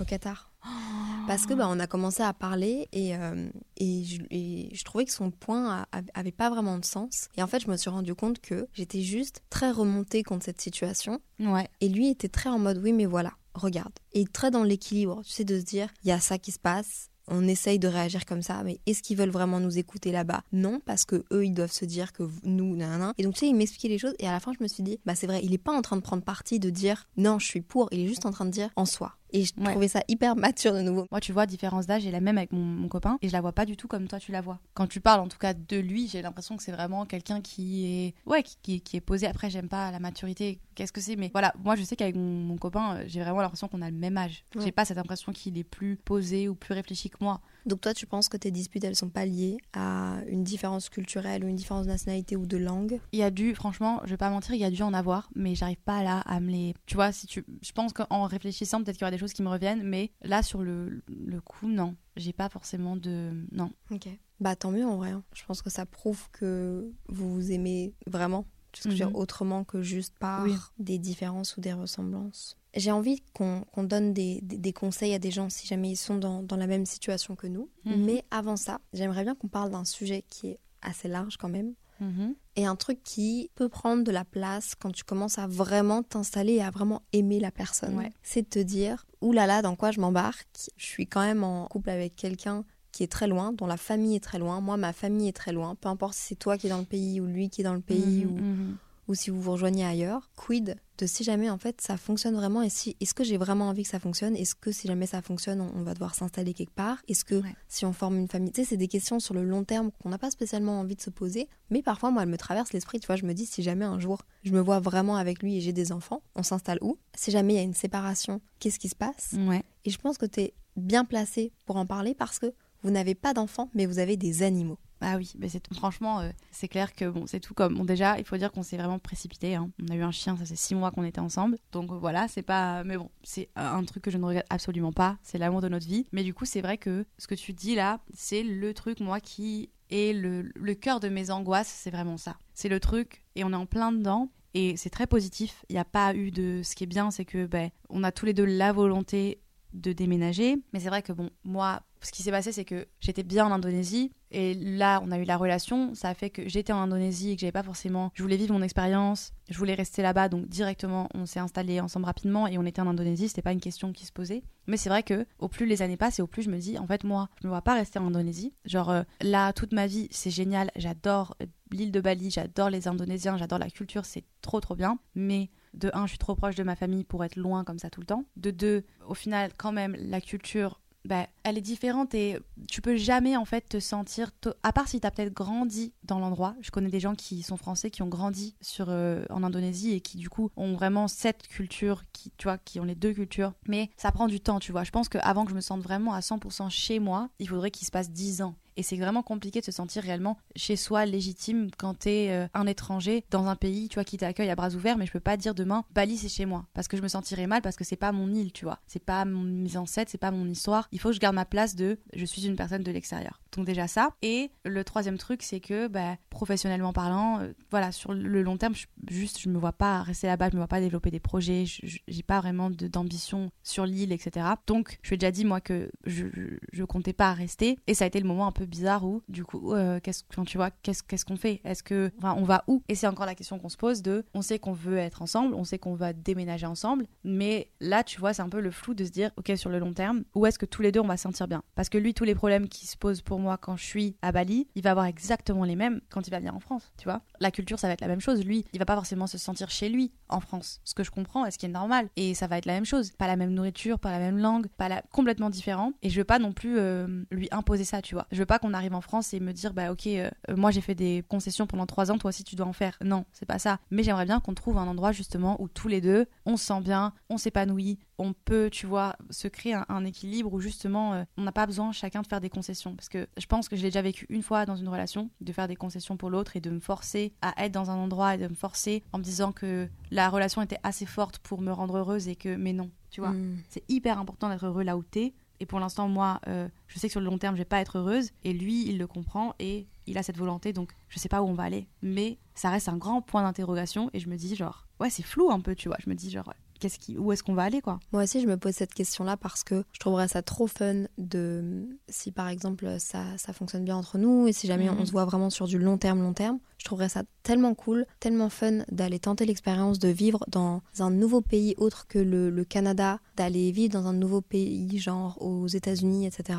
au Qatar. Parce que bah, on a commencé à parler et, euh, et, je, et je trouvais que son point a- avait pas vraiment de sens. Et en fait, je me suis rendu compte que j'étais juste très remontée contre cette situation. Ouais. Et lui était très en mode oui, mais voilà, regarde. Et très dans l'équilibre, tu sais, de se dire il y a ça qui se passe. On essaye de réagir comme ça, mais est-ce qu'ils veulent vraiment nous écouter là-bas? Non, parce que eux, ils doivent se dire que nous, nanana. Et donc, tu sais, il m'expliquait les choses, et à la fin, je me suis dit, bah c'est vrai, il est pas en train de prendre parti, de dire non, je suis pour, il est juste en train de dire en soi. Et je Ouais. trouvais ça hyper mature de nouveau. Moi, tu vois, différence d'âge, j'ai la même avec mon, mon copain et je la vois pas du tout comme toi tu la vois. Quand tu parles, en tout cas, de lui, j'ai l'impression que c'est vraiment quelqu'un qui est, ouais, qui, qui- qui est posé. Après, j'aime pas la maturité, qu'est-ce que c'est, mais voilà, moi, je sais qu'avec mon, mon copain, euh, j'ai vraiment l'impression qu'on a le même âge. Ouais. J'ai pas cette impression qu'il est plus posé ou plus réfléchi que moi. Donc, toi, tu penses que tes disputes, elles sont pas liées à une différence culturelle ou une différence de nationalité ou de langue? Il y a dû, franchement, je vais pas mentir, il y a dû en avoir, mais j'arrive pas là à me les. Tu vois, si tu, je pense qu'en réfléchissant, peut-être qu'il y aura des choses qui me reviennent, mais là, sur le, le coup, non, j'ai pas forcément de, non. Ok. Bah tant mieux en vrai. hein. Je pense que ça prouve que vous vous aimez vraiment. Tu sais ce que je veux Mhm. dire, autrement que juste par Oui. des différences ou des ressemblances? J'ai envie qu'on donne des, des- des conseils à des gens si jamais ils sont dans, dans la même situation que nous. Mhm. Mais avant ça, j'aimerais bien qu'on parle d'un sujet qui est assez large quand même. Mhm. Et un truc qui peut prendre de la place quand tu commences à vraiment t'installer et à vraiment aimer la personne. Ouais. C'est de te dire, oulala, là là, dans quoi je m'embarque? Je suis quand même en couple avec quelqu'un qui est très loin, dont la famille est très loin. Moi, ma famille est très loin. Peu importe si c'est toi qui es dans le pays ou lui qui est dans le pays Mhm, ou, mhm. ou si vous vous rejoignez ailleurs. Quid de si jamais en fait ça fonctionne vraiment et si est-ce que j'ai vraiment envie que ça fonctionne? Est-ce que si jamais ça fonctionne, on, on va devoir s'installer quelque part? Est-ce que Ouais. si on forme une famille, tu sais, c'est des questions sur le long terme qu'on n'a pas spécialement envie de se poser, mais parfois moi elles me traversent l'esprit, tu vois, je me dis si jamais un jour je me vois vraiment avec lui et j'ai des enfants, on s'installe où? Si jamais il y a une séparation, qu'est-ce qui se passe? Ouais. Et je pense que tu es bien placé pour en parler parce que vous n'avez pas d'enfants, mais vous avez des animaux. Ah oui, mais c'est franchement, euh, c'est clair que bon, c'est tout comme. Bon, déjà, il faut dire qu'on s'est vraiment précipité. hein. On a eu un chien, ça fait six mois qu'on était ensemble. Donc euh, voilà, c'est pas. Mais bon, c'est un truc que je ne regrette absolument pas. C'est l'amour de notre vie. Mais du coup, c'est vrai que ce que tu dis là, c'est le truc, moi, qui est le, le cœur de mes angoisses. C'est vraiment ça. C'est le truc, et on est en plein dedans. Et c'est très positif. Il n'y a pas eu de. Ce qui est bien, c'est que ben, on a tous les deux la volonté de déménager. Mais c'est vrai que bon, moi, ce qui s'est passé, c'est que j'étais bien en Indonésie. Et là, on a eu la relation. Ça a fait que j'étais en Indonésie et que j'avais pas forcément. Je voulais vivre mon expérience. Je voulais rester là-bas. Donc directement, on s'est installés ensemble rapidement et on était en Indonésie. C'était pas une question qui se posait. Mais c'est vrai que au plus les années passent et au plus je me dis, en fait, moi, je me vois pas rester en Indonésie. Genre euh, là, toute ma vie, c'est génial. J'adore euh, l'île de Bali. J'adore les Indonésiens. J'adore la culture. C'est trop, trop bien. Mais de un, je suis trop proche de ma famille pour être loin comme ça tout le temps. De deux, au final, quand même, la culture, bah, elle est différente et tu peux jamais en fait te sentir, à part si t'as peut-être grandi dans l'endroit. Je connais des gens qui sont français qui ont grandi sur euh, en Indonésie et qui du coup ont vraiment cette culture, qui tu vois, qui ont les deux cultures. Mais ça prend du temps, tu vois. Je pense qu'avant que je me sente vraiment à 100% chez moi, il faudrait qu'il se passe 10 ans. Et c'est vraiment compliqué de se sentir réellement chez soi, légitime, quand t'es euh, un étranger dans un pays, tu vois, qui t'accueille à bras ouverts. Mais je peux pas dire demain, Bali, c'est chez moi. Parce que je me sentirais mal, parce que c'est pas mon île, tu vois. C'est pas mon- mes ancêtres, c'est pas mon histoire. Il faut que je garde ma place de je suis une personne de l'extérieur. Donc déjà ça. Et le troisième truc, c'est que, bah, professionnellement parlant, euh, voilà, sur le long terme, je, juste, je me vois pas rester là-bas, je me vois pas développer des projets, je- je- j'ai pas vraiment d'ambition sur l'île, etc. Donc, je lui ai déjà dit, moi, que je, je, je comptais pas rester. Et ça a été le moment un peu bizarre où, du coup, euh, qu'est-ce, enfin, tu vois, qu'est-ce, qu'est-ce qu'on fait? Est-ce que, enfin, on va où? Et c'est encore la question qu'on se pose de, on sait qu'on veut être ensemble, on sait qu'on va déménager ensemble, mais là, tu vois, c'est un peu le flou de se dire, ok, sur le long terme, où est-ce que tous les deux on va se sentir bien? Parce que lui, tous les problèmes qui se posent pour moi quand je suis à Bali, il va avoir exactement les mêmes quand il va venir en France, tu vois. La culture, ça va être la même chose. Lui, il va pas forcément se sentir chez lui en France, ce que je comprends, et ce qui est normal. Et ça va être la même chose. Pas la même nourriture, pas la même langue, pas la... complètement différent. Et je veux pas non plus euh, lui imposer ça, tu vois. Je veux pas qu'on arrive en France et me dire, bah ok, euh, euh, moi j'ai fait des concessions pendant trois ans, toi aussi tu dois en faire. Non, c'est pas ça. Mais j'aimerais bien qu'on trouve un endroit justement où tous les deux, on se sent bien, on s'épanouit, on peut, tu vois, se créer un, un équilibre où justement euh, on n'a pas besoin chacun de faire des concessions. Parce que je pense que je l'ai déjà vécu une fois dans une relation, de faire des concessions pour l'autre et de me forcer à être dans un endroit et de me forcer en me disant que la relation était assez forte pour me rendre heureuse et que, mais non, tu vois. Mm. C'est hyper important d'être heureux là où t'es. Et pour l'instant, moi, euh, je sais que sur le long terme, je vais pas être heureuse. Et lui, il le comprend et il a cette volonté. Donc, je sais pas où on va aller. Mais ça reste un grand point d'interrogation. Et je me dis, genre, ouais, c'est flou un peu, tu vois. Je me dis, genre, ouais, qu'est-ce qui, où est-ce qu'on va aller, quoi Moi aussi, je me pose cette question-là parce que je trouverais ça trop fun de. Si par exemple, ça, ça fonctionne bien entre nous et si jamais Mhm. on se voit vraiment sur du long terme, long terme, je trouverais ça tellement cool, tellement fun d'aller tenter l'expérience de vivre dans un nouveau pays autre que le, le Canada, d'aller vivre dans un nouveau pays, genre aux États-Unis, etc.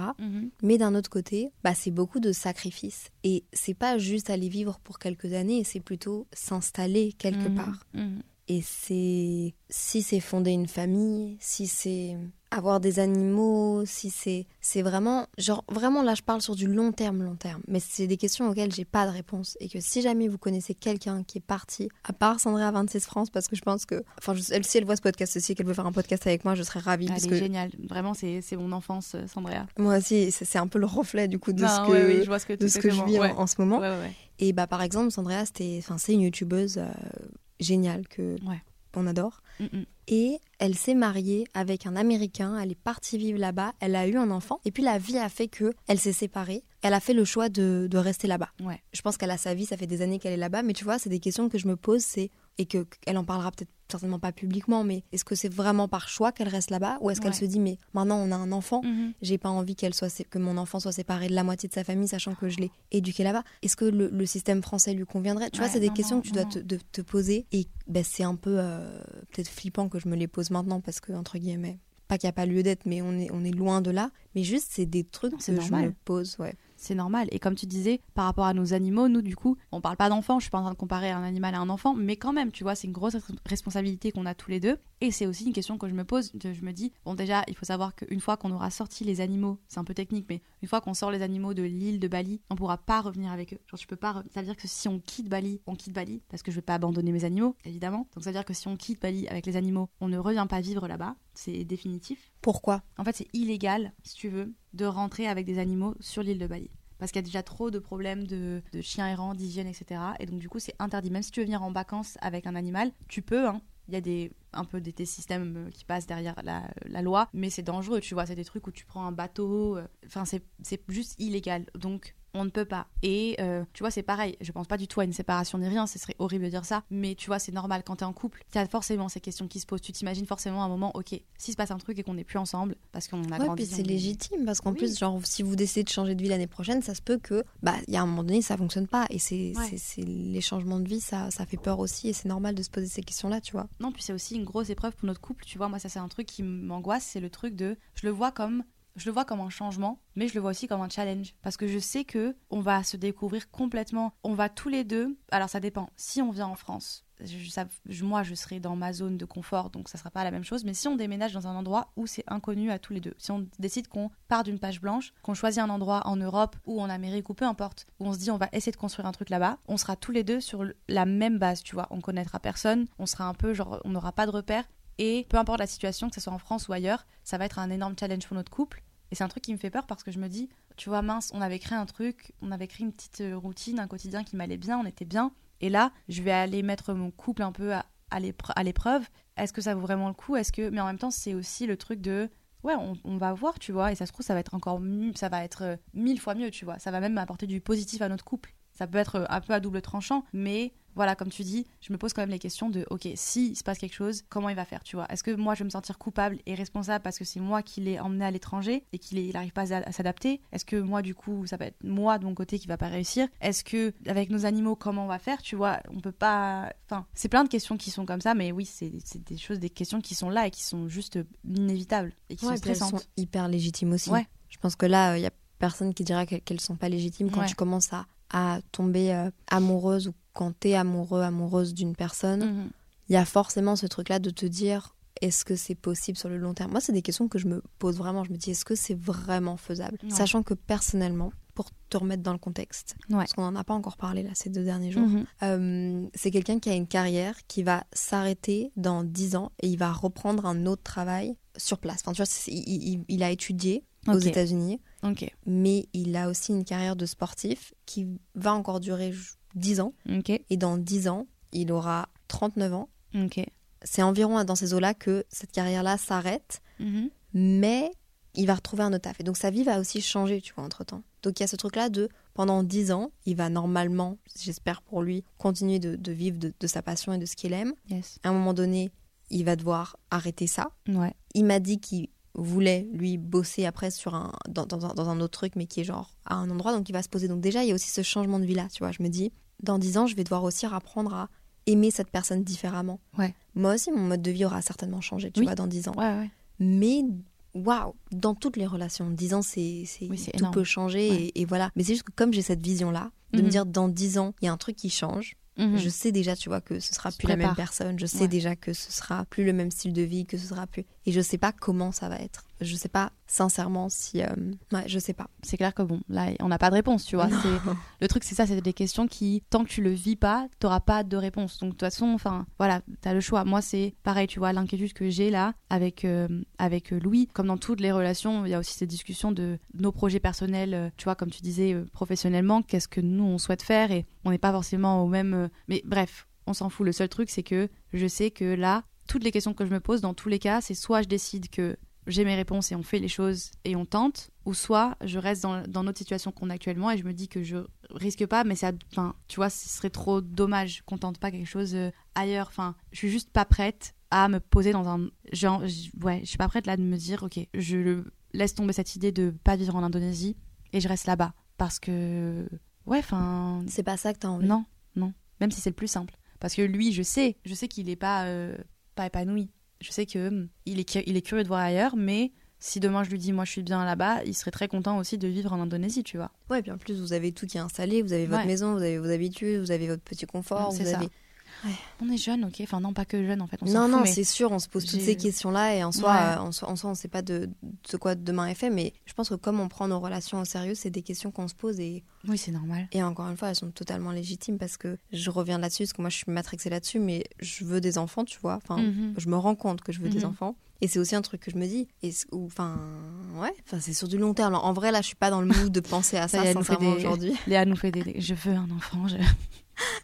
Mais d'un autre côté, bah, c'est beaucoup de sacrifices. Et c'est pas juste aller vivre pour quelques années, c'est plutôt s'installer quelque Mhm. part. Et c'est si c'est fonder une famille, si c'est avoir des animaux, si c'est c'est vraiment genre vraiment là je parle sur du long terme long terme, mais c'est des questions auxquelles j'ai pas de réponse et que si jamais vous connaissez quelqu'un qui est parti à part Sandra 26 France parce que je pense que enfin je- elle si elle voit ce podcast aussi qu'elle veut faire un podcast avec moi, je serais ravie Elle parce est que géniale. Vraiment, c'est c'est mon enfance, euh, Sandrea. moi aussi c'est un peu le reflet du coup de Non, ce que oui, je vois ce que de tu ce fais que je vraiment. vis en- Ouais. en, ce moment. Ouais, ouais, ouais. Et bah par exemple, Sandrea, c'était, enfin c'est une youtubeuse euh, géniale que Ouais. on adore. Mm, mm. Et elle s'est mariée avec un Américain. Elle est partie vivre là-bas. Elle a eu un enfant. Et puis la vie a fait que elle s'est séparée. Elle a fait le choix de, de rester là-bas. Ouais. Je pense qu'elle a sa vie. Ça fait des années qu'elle est là-bas. Mais tu vois, c'est des questions que je me pose. C'est et que qu'elle en parlera peut-être certainement pas publiquement. Mais est-ce que c'est vraiment par choix qu'elle reste là-bas ou est-ce qu'elle se dit mais maintenant on a un enfant. Mhm. J'ai pas envie qu'elle soit que mon enfant soit séparé de la moitié de sa famille, sachant que je l'ai éduqué là-bas. Est-ce que le, le système français lui conviendrait? Tu vois, c'est des non, questions non, que tu dois te, de- te poser. Et ben, c'est un peu euh, peut-être flippant que je me les pose maintenant parce que entre guillemets, pas qu'il n'y a pas lieu d'être, mais on est on est loin de là. Mais juste, c'est des trucs Non, que je me pose. Ouais. C'est normal. Et comme tu disais, par rapport à nos animaux, nous, du coup, on parle pas d'enfants, je suis pas en train de comparer un animal à un enfant, mais quand même, tu vois, c'est une grosse res- responsabilité qu'on a tous les deux. Et c'est aussi une question que je me pose. Je me dis, bon, déjà, il faut savoir qu'une fois qu'on aura sorti les animaux, c'est un peu technique, mais une fois qu'on sort les animaux de l'île de Bali, on pourra pas revenir avec eux. Genre, tu peux pas. Ça veut dire que si on quitte Bali, on quitte Bali, parce que je vais pas abandonner mes animaux, évidemment. Donc, ça veut dire que si on quitte Bali avec les animaux, on ne revient pas vivre là-bas. C'est définitif. Pourquoi? En fait, c'est illégal, si tu veux, de rentrer avec des animaux sur l'île de Bali. Parce qu'il y a déjà trop de problèmes de, de chiens errants, d'hygiène, etc. Et donc, du coup, c'est interdit. Même si tu veux venir en vacances avec un animal, tu peux, hein. Il y a des, un peu des, des systèmes euh, qui passent derrière la, la loi, mais c'est dangereux, tu vois. C'est des trucs où tu prends un bateau. euh, Enfin, c'est c'est juste illégal. Donc, on ne peut pas. Et euh, tu vois, c'est pareil. Je pense pas du tout à une séparation ni rien. Ce serait horrible de dire ça. Mais tu vois, c'est normal quand t'es en couple. Il y a forcément ces questions qui se posent. Tu t'imagines forcément un moment, ok, s'il se passe un truc et qu'on n'est plus ensemble, parce qu'on a Ouais, grandi. puis c'est légitime parce qu'en Oui. plus, genre, si vous décidez de changer de vie l'année prochaine, ça se peut que, bah, il y a un moment donné, ça fonctionne pas. Et c'est, Ouais. c'est, c'est- les changements de vie, ça, ça fait peur aussi. Et c'est normal de se poser ces questions-là, tu vois. Non, puis c'est aussi une grosse épreuve pour notre couple, tu vois. Moi, ça, c'est un truc qui m'angoisse, c'est le truc de. Je le vois comme. Je le vois comme un changement, mais je le vois aussi comme un challenge. Parce que je sais que on va se découvrir complètement. On va tous les deux. Alors, ça dépend. Si on vient en France, je- moi, je serai dans ma zone de confort, donc ça sera pas la même chose. Mais si on déménage dans un endroit où c'est inconnu à tous les deux, si on décide qu'on part d'une page blanche, qu'on choisit un endroit en Europe ou en Amérique ou peu importe, où on se dit on va essayer de construire un truc là-bas, on sera tous les deux sur la même base, tu vois. On connaîtra personne, on sera un peu genre, on n'aura pas de repères. Et peu importe la situation, que ce soit en France ou ailleurs, ça va être un énorme challenge pour notre couple. Et c'est un truc qui me fait peur parce que je me dis, tu vois, mince, on avait créé un truc, on avait créé une petite euh, routine, un quotidien qui m'allait bien, on était bien. Et là, je vais aller mettre mon couple un peu à, à l'épre- à l'épreuve. Est-ce que ça vaut vraiment le coup? Est-ce que, mais en même temps, c'est aussi le truc de, ouais, on, on va voir, tu vois. Et ça se trouve, ça va être encore, ça va être euh, mille fois mieux, tu vois. Ça va même apporter du positif à notre couple. Ça peut être euh, un peu à double tranchant, mais voilà, comme tu dis, je me pose quand même les questions de, ok, s'il se passe quelque chose, comment il va faire, tu vois? Est-ce que moi, je vais me sentir coupable et responsable parce que c'est moi qui l'ai emmené à l'étranger et qu'il n'arrive pas à, s'adapter? Est-ce que moi, du coup, ça va être moi de mon côté qui va pas réussir? Est-ce que avec nos animaux, comment on va faire Tu vois, on peut pas. Enfin, c'est plein de questions qui sont comme ça, mais oui, c'est des choses, des questions qui sont là et qui sont juste inévitables et qui Ouais, sont elles hyper légitimes aussi. Ouais. Je pense que là, il y a personne qui dira qu'elles qu'elles sont pas légitimes quand Ouais. tu commences à, à tomber euh, amoureuse ou quand t'es amoureux, amoureuse d'une personne. Mhm. Il y a forcément ce truc-là de te dire est-ce que c'est possible sur le long terme? Moi, c'est des questions que je me pose vraiment. Je me dis est-ce que c'est vraiment faisable? Ouais. Sachant que personnellement, pour te remettre dans le contexte, Ouais. parce qu'on n'en a pas encore parlé là ces deux derniers jours, Mhm. euh, c'est quelqu'un qui a une carrière qui va s'arrêter dans 10 ans et il va reprendre un autre travail sur place. Enfin, tu vois, il, il- il a étudié aux. États-Unis, mais il a aussi une carrière de sportif qui va encore durer 10 ans. Et dans 10 ans, il aura 39 ans. C'est environ dans ces eaux-là que cette carrière-là s'arrête, Mhm. mais il va retrouver un autre taf. Et donc sa vie va aussi changer, tu vois, entre-temps. Donc il y a ce truc-là de, pendant 10 ans, il va normalement, j'espère pour lui, continuer de, de vivre de, de sa passion et de ce qu'il aime. Yes. À un moment donné, il va devoir arrêter ça. Ouais. Il m'a dit qu'il voulait lui bosser après sur un dans, dans, dans un autre truc mais qui est genre à un endroit donc il va se poser donc déjà il y a aussi ce changement de vie là tu vois je me dis dans 10 ans je vais devoir aussi apprendre à aimer cette personne différemment Ouais. moi aussi mon mode de vie aura certainement changé tu Oui. vois dans 10 ans Ouais, ouais. mais waouh dans toutes les relations 10 ans c'est c'est- Oui, c'est tout énorme. peut changer et, et voilà mais c'est juste que comme j'ai cette vision là de me Mhm. dire dans 10 ans il y a un truc qui change Mhm. je sais déjà, tu vois, que ce sera plus la même personne. Je sais Ouais. déjà que ce sera plus le même style de vie, que ce sera plus. Et je sais pas comment ça va être. Je sais pas, sincèrement, si. euh, Ouais, je sais pas. C'est clair que bon, là, on n'a pas de réponse, tu vois. Le truc, c'est ça, c'est des questions qui, tant que tu le vis pas, t'auras pas de réponse. Donc, de toute façon, enfin, voilà, t'as le choix. Moi, c'est pareil, tu vois, l'inquiétude que j'ai là avec, euh, avec euh, Louis, comme dans toutes les relations, il y a aussi cette discussion de nos projets personnels, tu vois, comme tu disais, professionnellement, qu'est-ce que nous, on souhaite faire et on n'est pas forcément au même. Mais bref, on s'en fout. Le seul truc, c'est que je sais que là, toutes les questions que je me pose, dans tous les cas, c'est soit je décide que j'ai mes réponses et on fait les choses et on tente, ou soit je reste dans, dans notre situation qu'on a actuellement et je me dis que je risque pas, mais ça, enfin, tu vois, ce serait trop dommage qu'on tente pas quelque chose euh, ailleurs. Enfin, je suis juste pas prête à me poser dans un, genre, ouais, je suis pas prête là de me dire, ok, je laisse tomber cette idée de pas vivre en Indonésie et je reste là-bas parce que, ouais, enfin, C'est pas ça que t'as envie. non, non, même si c'est le plus simple, parce que lui, je sais, je sais qu'il est pas, euh, pas épanoui. Je sais que hum, il est, il est curieux de voir ailleurs, mais si demain je lui dis moi je suis bien là-bas, il serait très content aussi de vivre en Indonésie, tu vois. Ouais, puis en plus, vous avez tout qui est installé. Vous avez votre Ouais. maison, vous avez vos habitudes, vous avez votre petit confort. Vous ça. avez... On est jeune, ok, enfin non pas que jeune en fait. On Non, fout, non, mais- c'est sûr, on se pose toutes ces questions-là et en soi, Ouais. euh, en soi, en soi, on sait pas de, de quoi demain est fait. Mais je pense que comme on prend nos relations au sérieux, c'est des questions qu'on se pose et Oui, c'est normal. Et encore une fois, elles sont totalement légitimes parce que je reviens là-dessus, parce que moi je suis matrixée là-dessus, mais je veux des enfants, tu vois. Enfin, Mhm. je me rends compte que je veux des Mhm. enfants. Et c'est aussi un truc que je me dis. Et enfin, ouais, enfin, c'est sur du long terme. En vrai, là, je suis pas dans le mood de penser à Ça sincèrement, des- aujourd'hui. Léa nous fait des. Je veux un enfant. Je...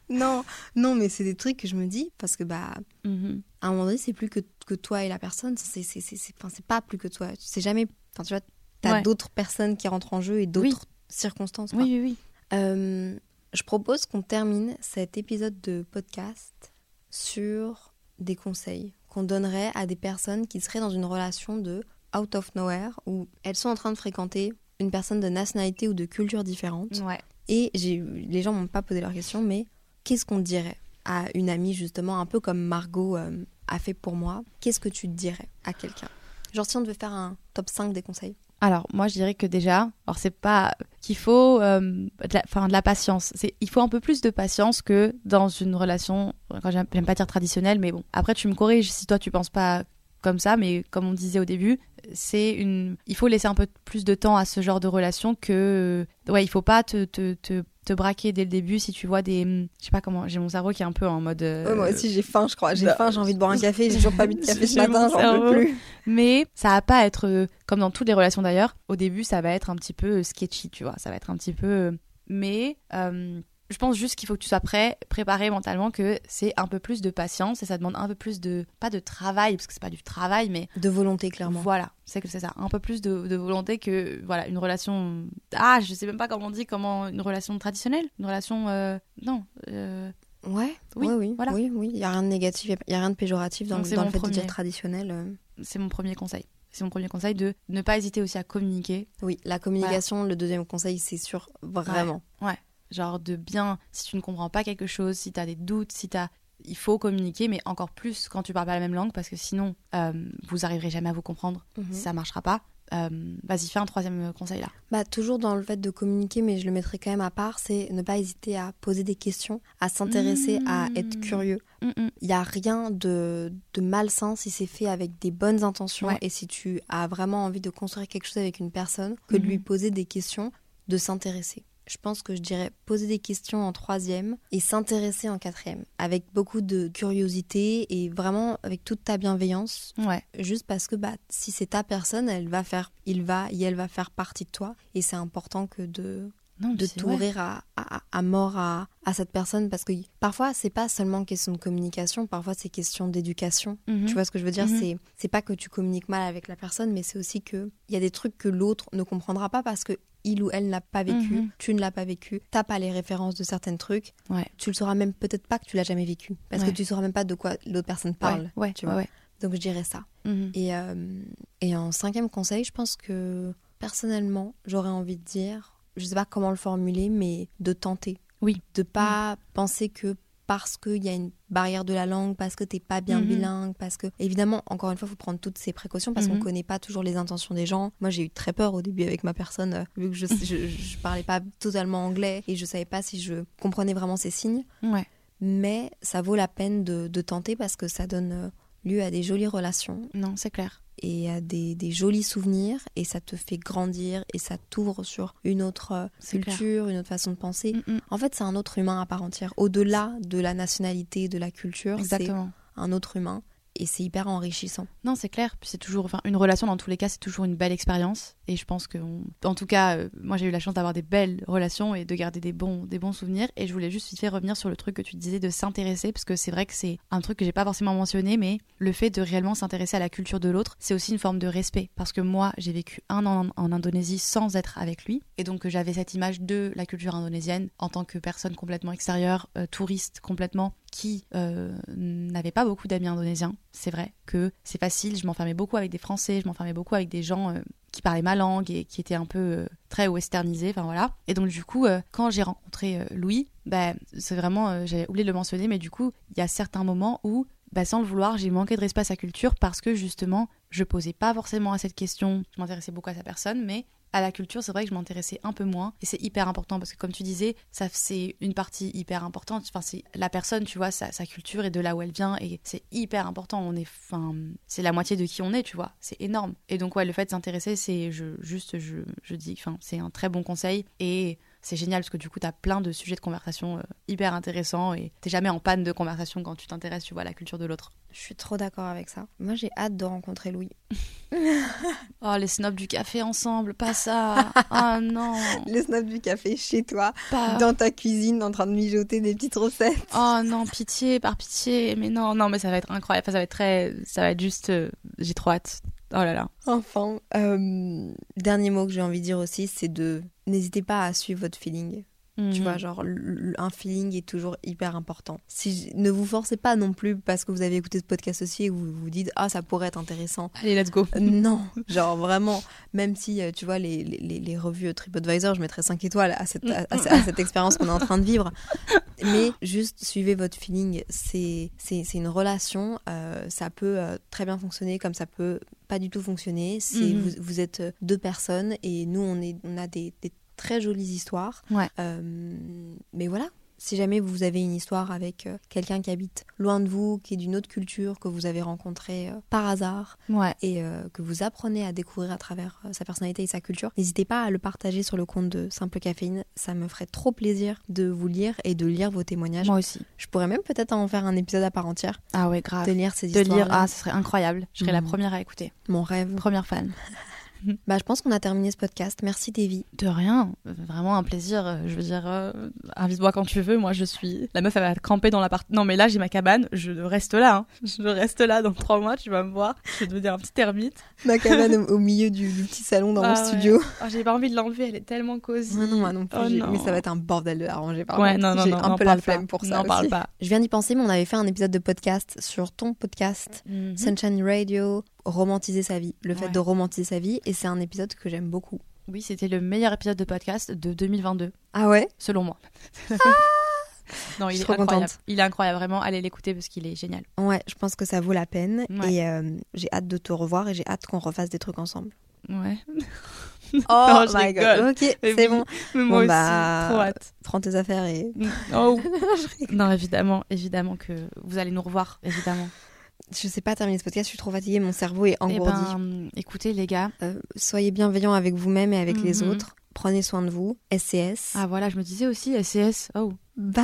Non, non, mais c'est des trucs que je me dis parce que, bah, Mhm. à un moment donné, c'est plus que, que toi et la personne. C'est c'est- c'est- c'est- enfin, c'est pas plus que toi. C'est jamais. Enfin, tu vois, t'as Ouais. d'autres personnes qui rentrent en jeu et d'autres circonstances. quoi. Oui, oui, oui. Euh, je propose qu'on termine cet épisode de podcast sur des conseils qu'on donnerait à des personnes qui seraient dans une relation de out of nowhere où elles sont en train de fréquenter une personne de nationalité ou de culture différente. Ouais. Et les gens m'ont pas posé leur question, mais qu'est-ce qu'on dirait à une amie justement, un peu comme Margot euh, a fait pour moi? Qu'est-ce que tu dirais à quelqu'un? Genre si on devait faire un top 5 des conseils. Alors, moi, je dirais que déjà, alors c'est pas qu'il faut, euh, de la, patience. C'est, il faut un peu plus de patience que dans une relation, j'aime pas dire traditionnelle, mais bon. Après, tu me corriges si toi tu penses pas comme ça, mais comme on disait au début, c'est une, il faut laisser un peu plus de temps à ce genre de relation que, ouais, il faut pas te, te, te, te braquer dès le début si tu vois des, je sais pas comment, j'ai mon cerveau qui est un peu en mode. euh, moi aussi j'ai faim, je crois. J'ai bah, faim, j'ai envie de boire un café. J'ai toujours pas bu de café ce matin, j'en peux plus. Mais ça va pas être euh, comme dans toutes les relations d'ailleurs. Au début, ça va être un petit peu euh, sketchy, tu vois. Ça va être un petit peu. euh, Mais euh, je pense juste qu'il faut que tu sois prêt, préparé mentalement, que c'est un peu plus de patience et ça demande un peu plus de. Pas de travail, parce que c'est pas du travail, mais De volonté, clairement. voilà, c'est que c'est ça. Un peu plus de, de volonté que. Voilà, une relation. Ah, je sais même pas comment on dit, comment. Une relation traditionnelle Une relation. euh, Non. euh, Ouais, Oui, oui, oui, voilà. oui, oui. Il y a rien de négatif, il y a rien de péjoratif dans, Donc, c'est dans le fait de dire traditionnel. euh. c'est mon premier conseil. C'est mon premier conseil de ne pas hésiter aussi à communiquer. Oui, la communication, le deuxième conseil, c'est sûr, vraiment. Genre de bien, si tu ne comprends pas quelque chose, si tu as des doutes, si tu Il faut communiquer, mais encore plus quand tu parles pas la même langue, parce que sinon, euh, vous arriverez jamais à vous comprendre. Mhm. Ça marchera pas. Euh, Vas-y, fais un troisième conseil là. Bah, toujours dans le fait de communiquer, mais je le mettrai quand même à part, c'est ne pas hésiter à poser des questions, à s'intéresser, à Mmh. être curieux. Mm, mm. Il n'y a rien de, de malsain si c'est fait avec des bonnes intentions Ouais. et si tu as vraiment envie de construire quelque chose avec une personne, que de lui poser des questions, de s'intéresser. Je pense que je dirais poser des questions en troisième et s'intéresser en quatrième, avec beaucoup de curiosité et vraiment avec toute ta bienveillance, Ouais, juste parce que bah, si c'est ta personne, elle va faire, il va et elle va faire partie de toi et c'est important que de non, de t'ouvrir à, à, à mort à, à cette personne parce que parfois c'est pas seulement question de communication parfois c'est question d'éducation Mhm. tu vois ce que je veux dire? Mhm. c'est c'est pas que tu communiques mal avec la personne mais c'est aussi que il y a des trucs que l'autre ne comprendra pas parce que il ou elle n'a pas vécu, Mhm. tu ne l'as pas vécu, t'as pas les références de certains trucs, Ouais. tu le sauras même peut-être pas que tu l'as jamais vécu, parce Ouais. que tu sauras même pas de quoi l'autre personne parle. Ouais, tu vois. Donc je dirais ça. Mhm. Et, euh, et en cinquième conseil, je pense que personnellement, j'aurais envie de dire, je sais pas comment le formuler, mais de tenter. Oui. De pas penser que parce qu'il y a une barrière de la langue, parce que t'es pas bien Mhm. bilingue, parce que évidemment, encore une fois, il faut prendre toutes ces précautions parce qu'on Mhm. connaît pas toujours les intentions des gens. Moi, j'ai eu très peur au début avec ma personne, euh, vu que je, je, je parlais pas totalement anglais et je savais pas si je comprenais vraiment ces signes. Ouais. Mais ça vaut la peine de, de tenter parce que ça donne euh, lieu à des jolies relations Non, c'est clair. Et à des, des jolis souvenirs et ça te fait grandir et ça t'ouvre sur une autre euh, clair. culture, une autre façon de penser. Mm, mm. En fait, c'est un autre humain à part entière. Au-delà de la nationalité, de la culture, c'est Exactement. un autre humain et c'est hyper enrichissant. Non, c'est clair. C'est toujours, enfin, une relation dans tous les cas, c'est toujours une belle expérience. Et je pense que, en tout cas, euh, moi j'ai eu la chance d'avoir des belles relations et de garder des bons, des bons souvenirs. Et je voulais juste vite fait revenir sur le truc que tu disais de s'intéresser, parce que c'est vrai que c'est un truc que j'ai pas forcément mentionné, mais le fait de réellement s'intéresser à la culture de l'autre, c'est aussi une forme de respect. Parce que moi, j'ai vécu un an en, en Indonésie sans être avec lui, et donc euh, j'avais cette image de la culture indonésienne en tant que personne complètement extérieure, euh, touriste complètement, qui euh, n'avait pas beaucoup d'amis indonésiens. C'est vrai que c'est facile, je m'enfermais beaucoup avec des Français, je m'enfermais beaucoup avec des gens euh, qui parlaient ma langue et qui étaient un peu euh, très westernisés, enfin voilà. Et donc du coup, quand j'ai rencontré Louis, bah, c'est vraiment, j'avais oublié de le mentionner, mais du coup, il y a certains moments où, bah, sans le vouloir, j'ai manqué de respect à sa culture parce que justement, je posais pas forcément à cette question, je m'intéressais beaucoup à sa personne, mais à la culture, c'est vrai que je m'intéressais un peu moins. Et c'est hyper important parce que, comme tu disais, ça c'est une partie hyper importante. Enfin, c'est la personne, tu vois, sa, sa culture et de là où elle vient. Et c'est hyper important. On est, enfin, c'est la moitié de qui on est, tu vois. C'est énorme. Et donc, ouais, le fait de s'intéresser, c'est juste, je, je dis, enfin, c'est un très bon conseil. Et c'est génial parce que du coup, tu as plein de sujets de conversation euh, hyper intéressants et t'es jamais en panne de conversation quand tu t'intéresses, tu vois, à la culture de l'autre. Je suis trop d'accord avec ça. Moi, j'ai hâte de rencontrer Louis. Oh, les snobs du café ensemble, pas ça. Ah non, Les snaps du café chez toi, pas. dans ta cuisine, en train de mijoter des petites recettes. Oh non, pitié, par pitié. Mais non, non, mais ça va être incroyable. Enfin, ça va être très. Ça va être juste. euh, J'ai trop hâte. Oh là là. Enfin, euh, dernier mot que j'ai envie de dire aussi, c'est de n'hésitez pas à suivre votre feeling. Tu Mhm. vois, genre, l- l- un feeling est toujours hyper important. Si, ne vous forcez pas non plus parce que vous avez écouté ce podcast aussi et que vous vous dites, ah, ça pourrait être intéressant. Allez, let's go. non, genre vraiment, même si, euh, tu vois, les, les, les revues TripAdvisor, je mettrais 5 étoiles à cette, à, à- à cette expérience qu'on est en train de vivre. Mais juste suivez votre feeling. C'est une relation. euh, ça peut euh, très bien fonctionner comme ça peut pas du tout fonctionner. C'est Mhm. vous, vous êtes deux personnes et nous, on, est, on a des, des très jolies histoires. Ouais. Euh, mais voilà. Si jamais vous avez une histoire avec euh, quelqu'un qui habite loin de vous, qui est d'une autre culture, que vous avez rencontré euh, par hasard, Ouais. et que vous apprenez à découvrir à travers sa personnalité et sa culture, n'hésitez pas à le partager sur le compte de Simple Caféine. Ça me ferait trop plaisir de vous lire et de lire vos témoignages. Moi aussi. Je pourrais même peut-être en faire un épisode à part entière, Ah ouais, grave. de lire ces De histoires. lire, ah, ce serait incroyable. Je serais la Mhm. première à écouter. Mon rêve. Première fan. Bah, je pense qu'on a terminé ce podcast. Merci, Davy. De rien. Vraiment un plaisir. euh, Je veux dire, euh, invite-moi quand tu veux. Moi, je suis. La meuf, elle va camper dans l'appart. Non, mais là, j'ai ma cabane. Je reste là. hein. Je reste là dans trois mois. Tu vas me voir. Je vais devenir un petit ermite. Ma cabane au, au milieu du, du petit salon dans Ah mon ouais. studio. Oh, j'ai pas envie de l'enlever. Elle est tellement cosy. Ouais, non, moi non plus. Oh non. Mais ça va être un bordel de l'arranger par Ouais, non, non, J'ai non. un peu la pas. flemme pour ça. N'en parle aussi. pas. Je viens d'y penser, mais on avait fait un épisode de podcast sur ton podcast. Mhm. Sunshine Radio, romantiser sa vie, le fait de romantiser sa vie, et c'est un épisode que j'aime beaucoup. Oui, c'était le meilleur épisode de podcast de 2022, Ah ouais? Selon moi. non, Je il est trop incroyable. contente. Il est incroyable, vraiment. Allez l'écouter parce qu'il est génial. Ouais, je pense que ça vaut la peine, Ouais. et euh, j'ai hâte de te revoir, et j'ai hâte qu'on refasse des trucs ensemble. Ouais. Oh Non, je my god, ok, c'est bon. Mais Bon, moi aussi, bah, trop hâte. Prends tes affaires et... Oh. non, évidemment, évidemment que vous allez nous revoir, évidemment. Je sais pas terminer ce podcast, je suis trop fatiguée, mon cerveau est Eh engourdi. ben, écoutez les gars. Euh, soyez bienveillants avec vous-même et avec les Mhm. autres. Prenez soin de vous. SCS. Ah voilà, je me disais aussi SCS. Oh. Bye.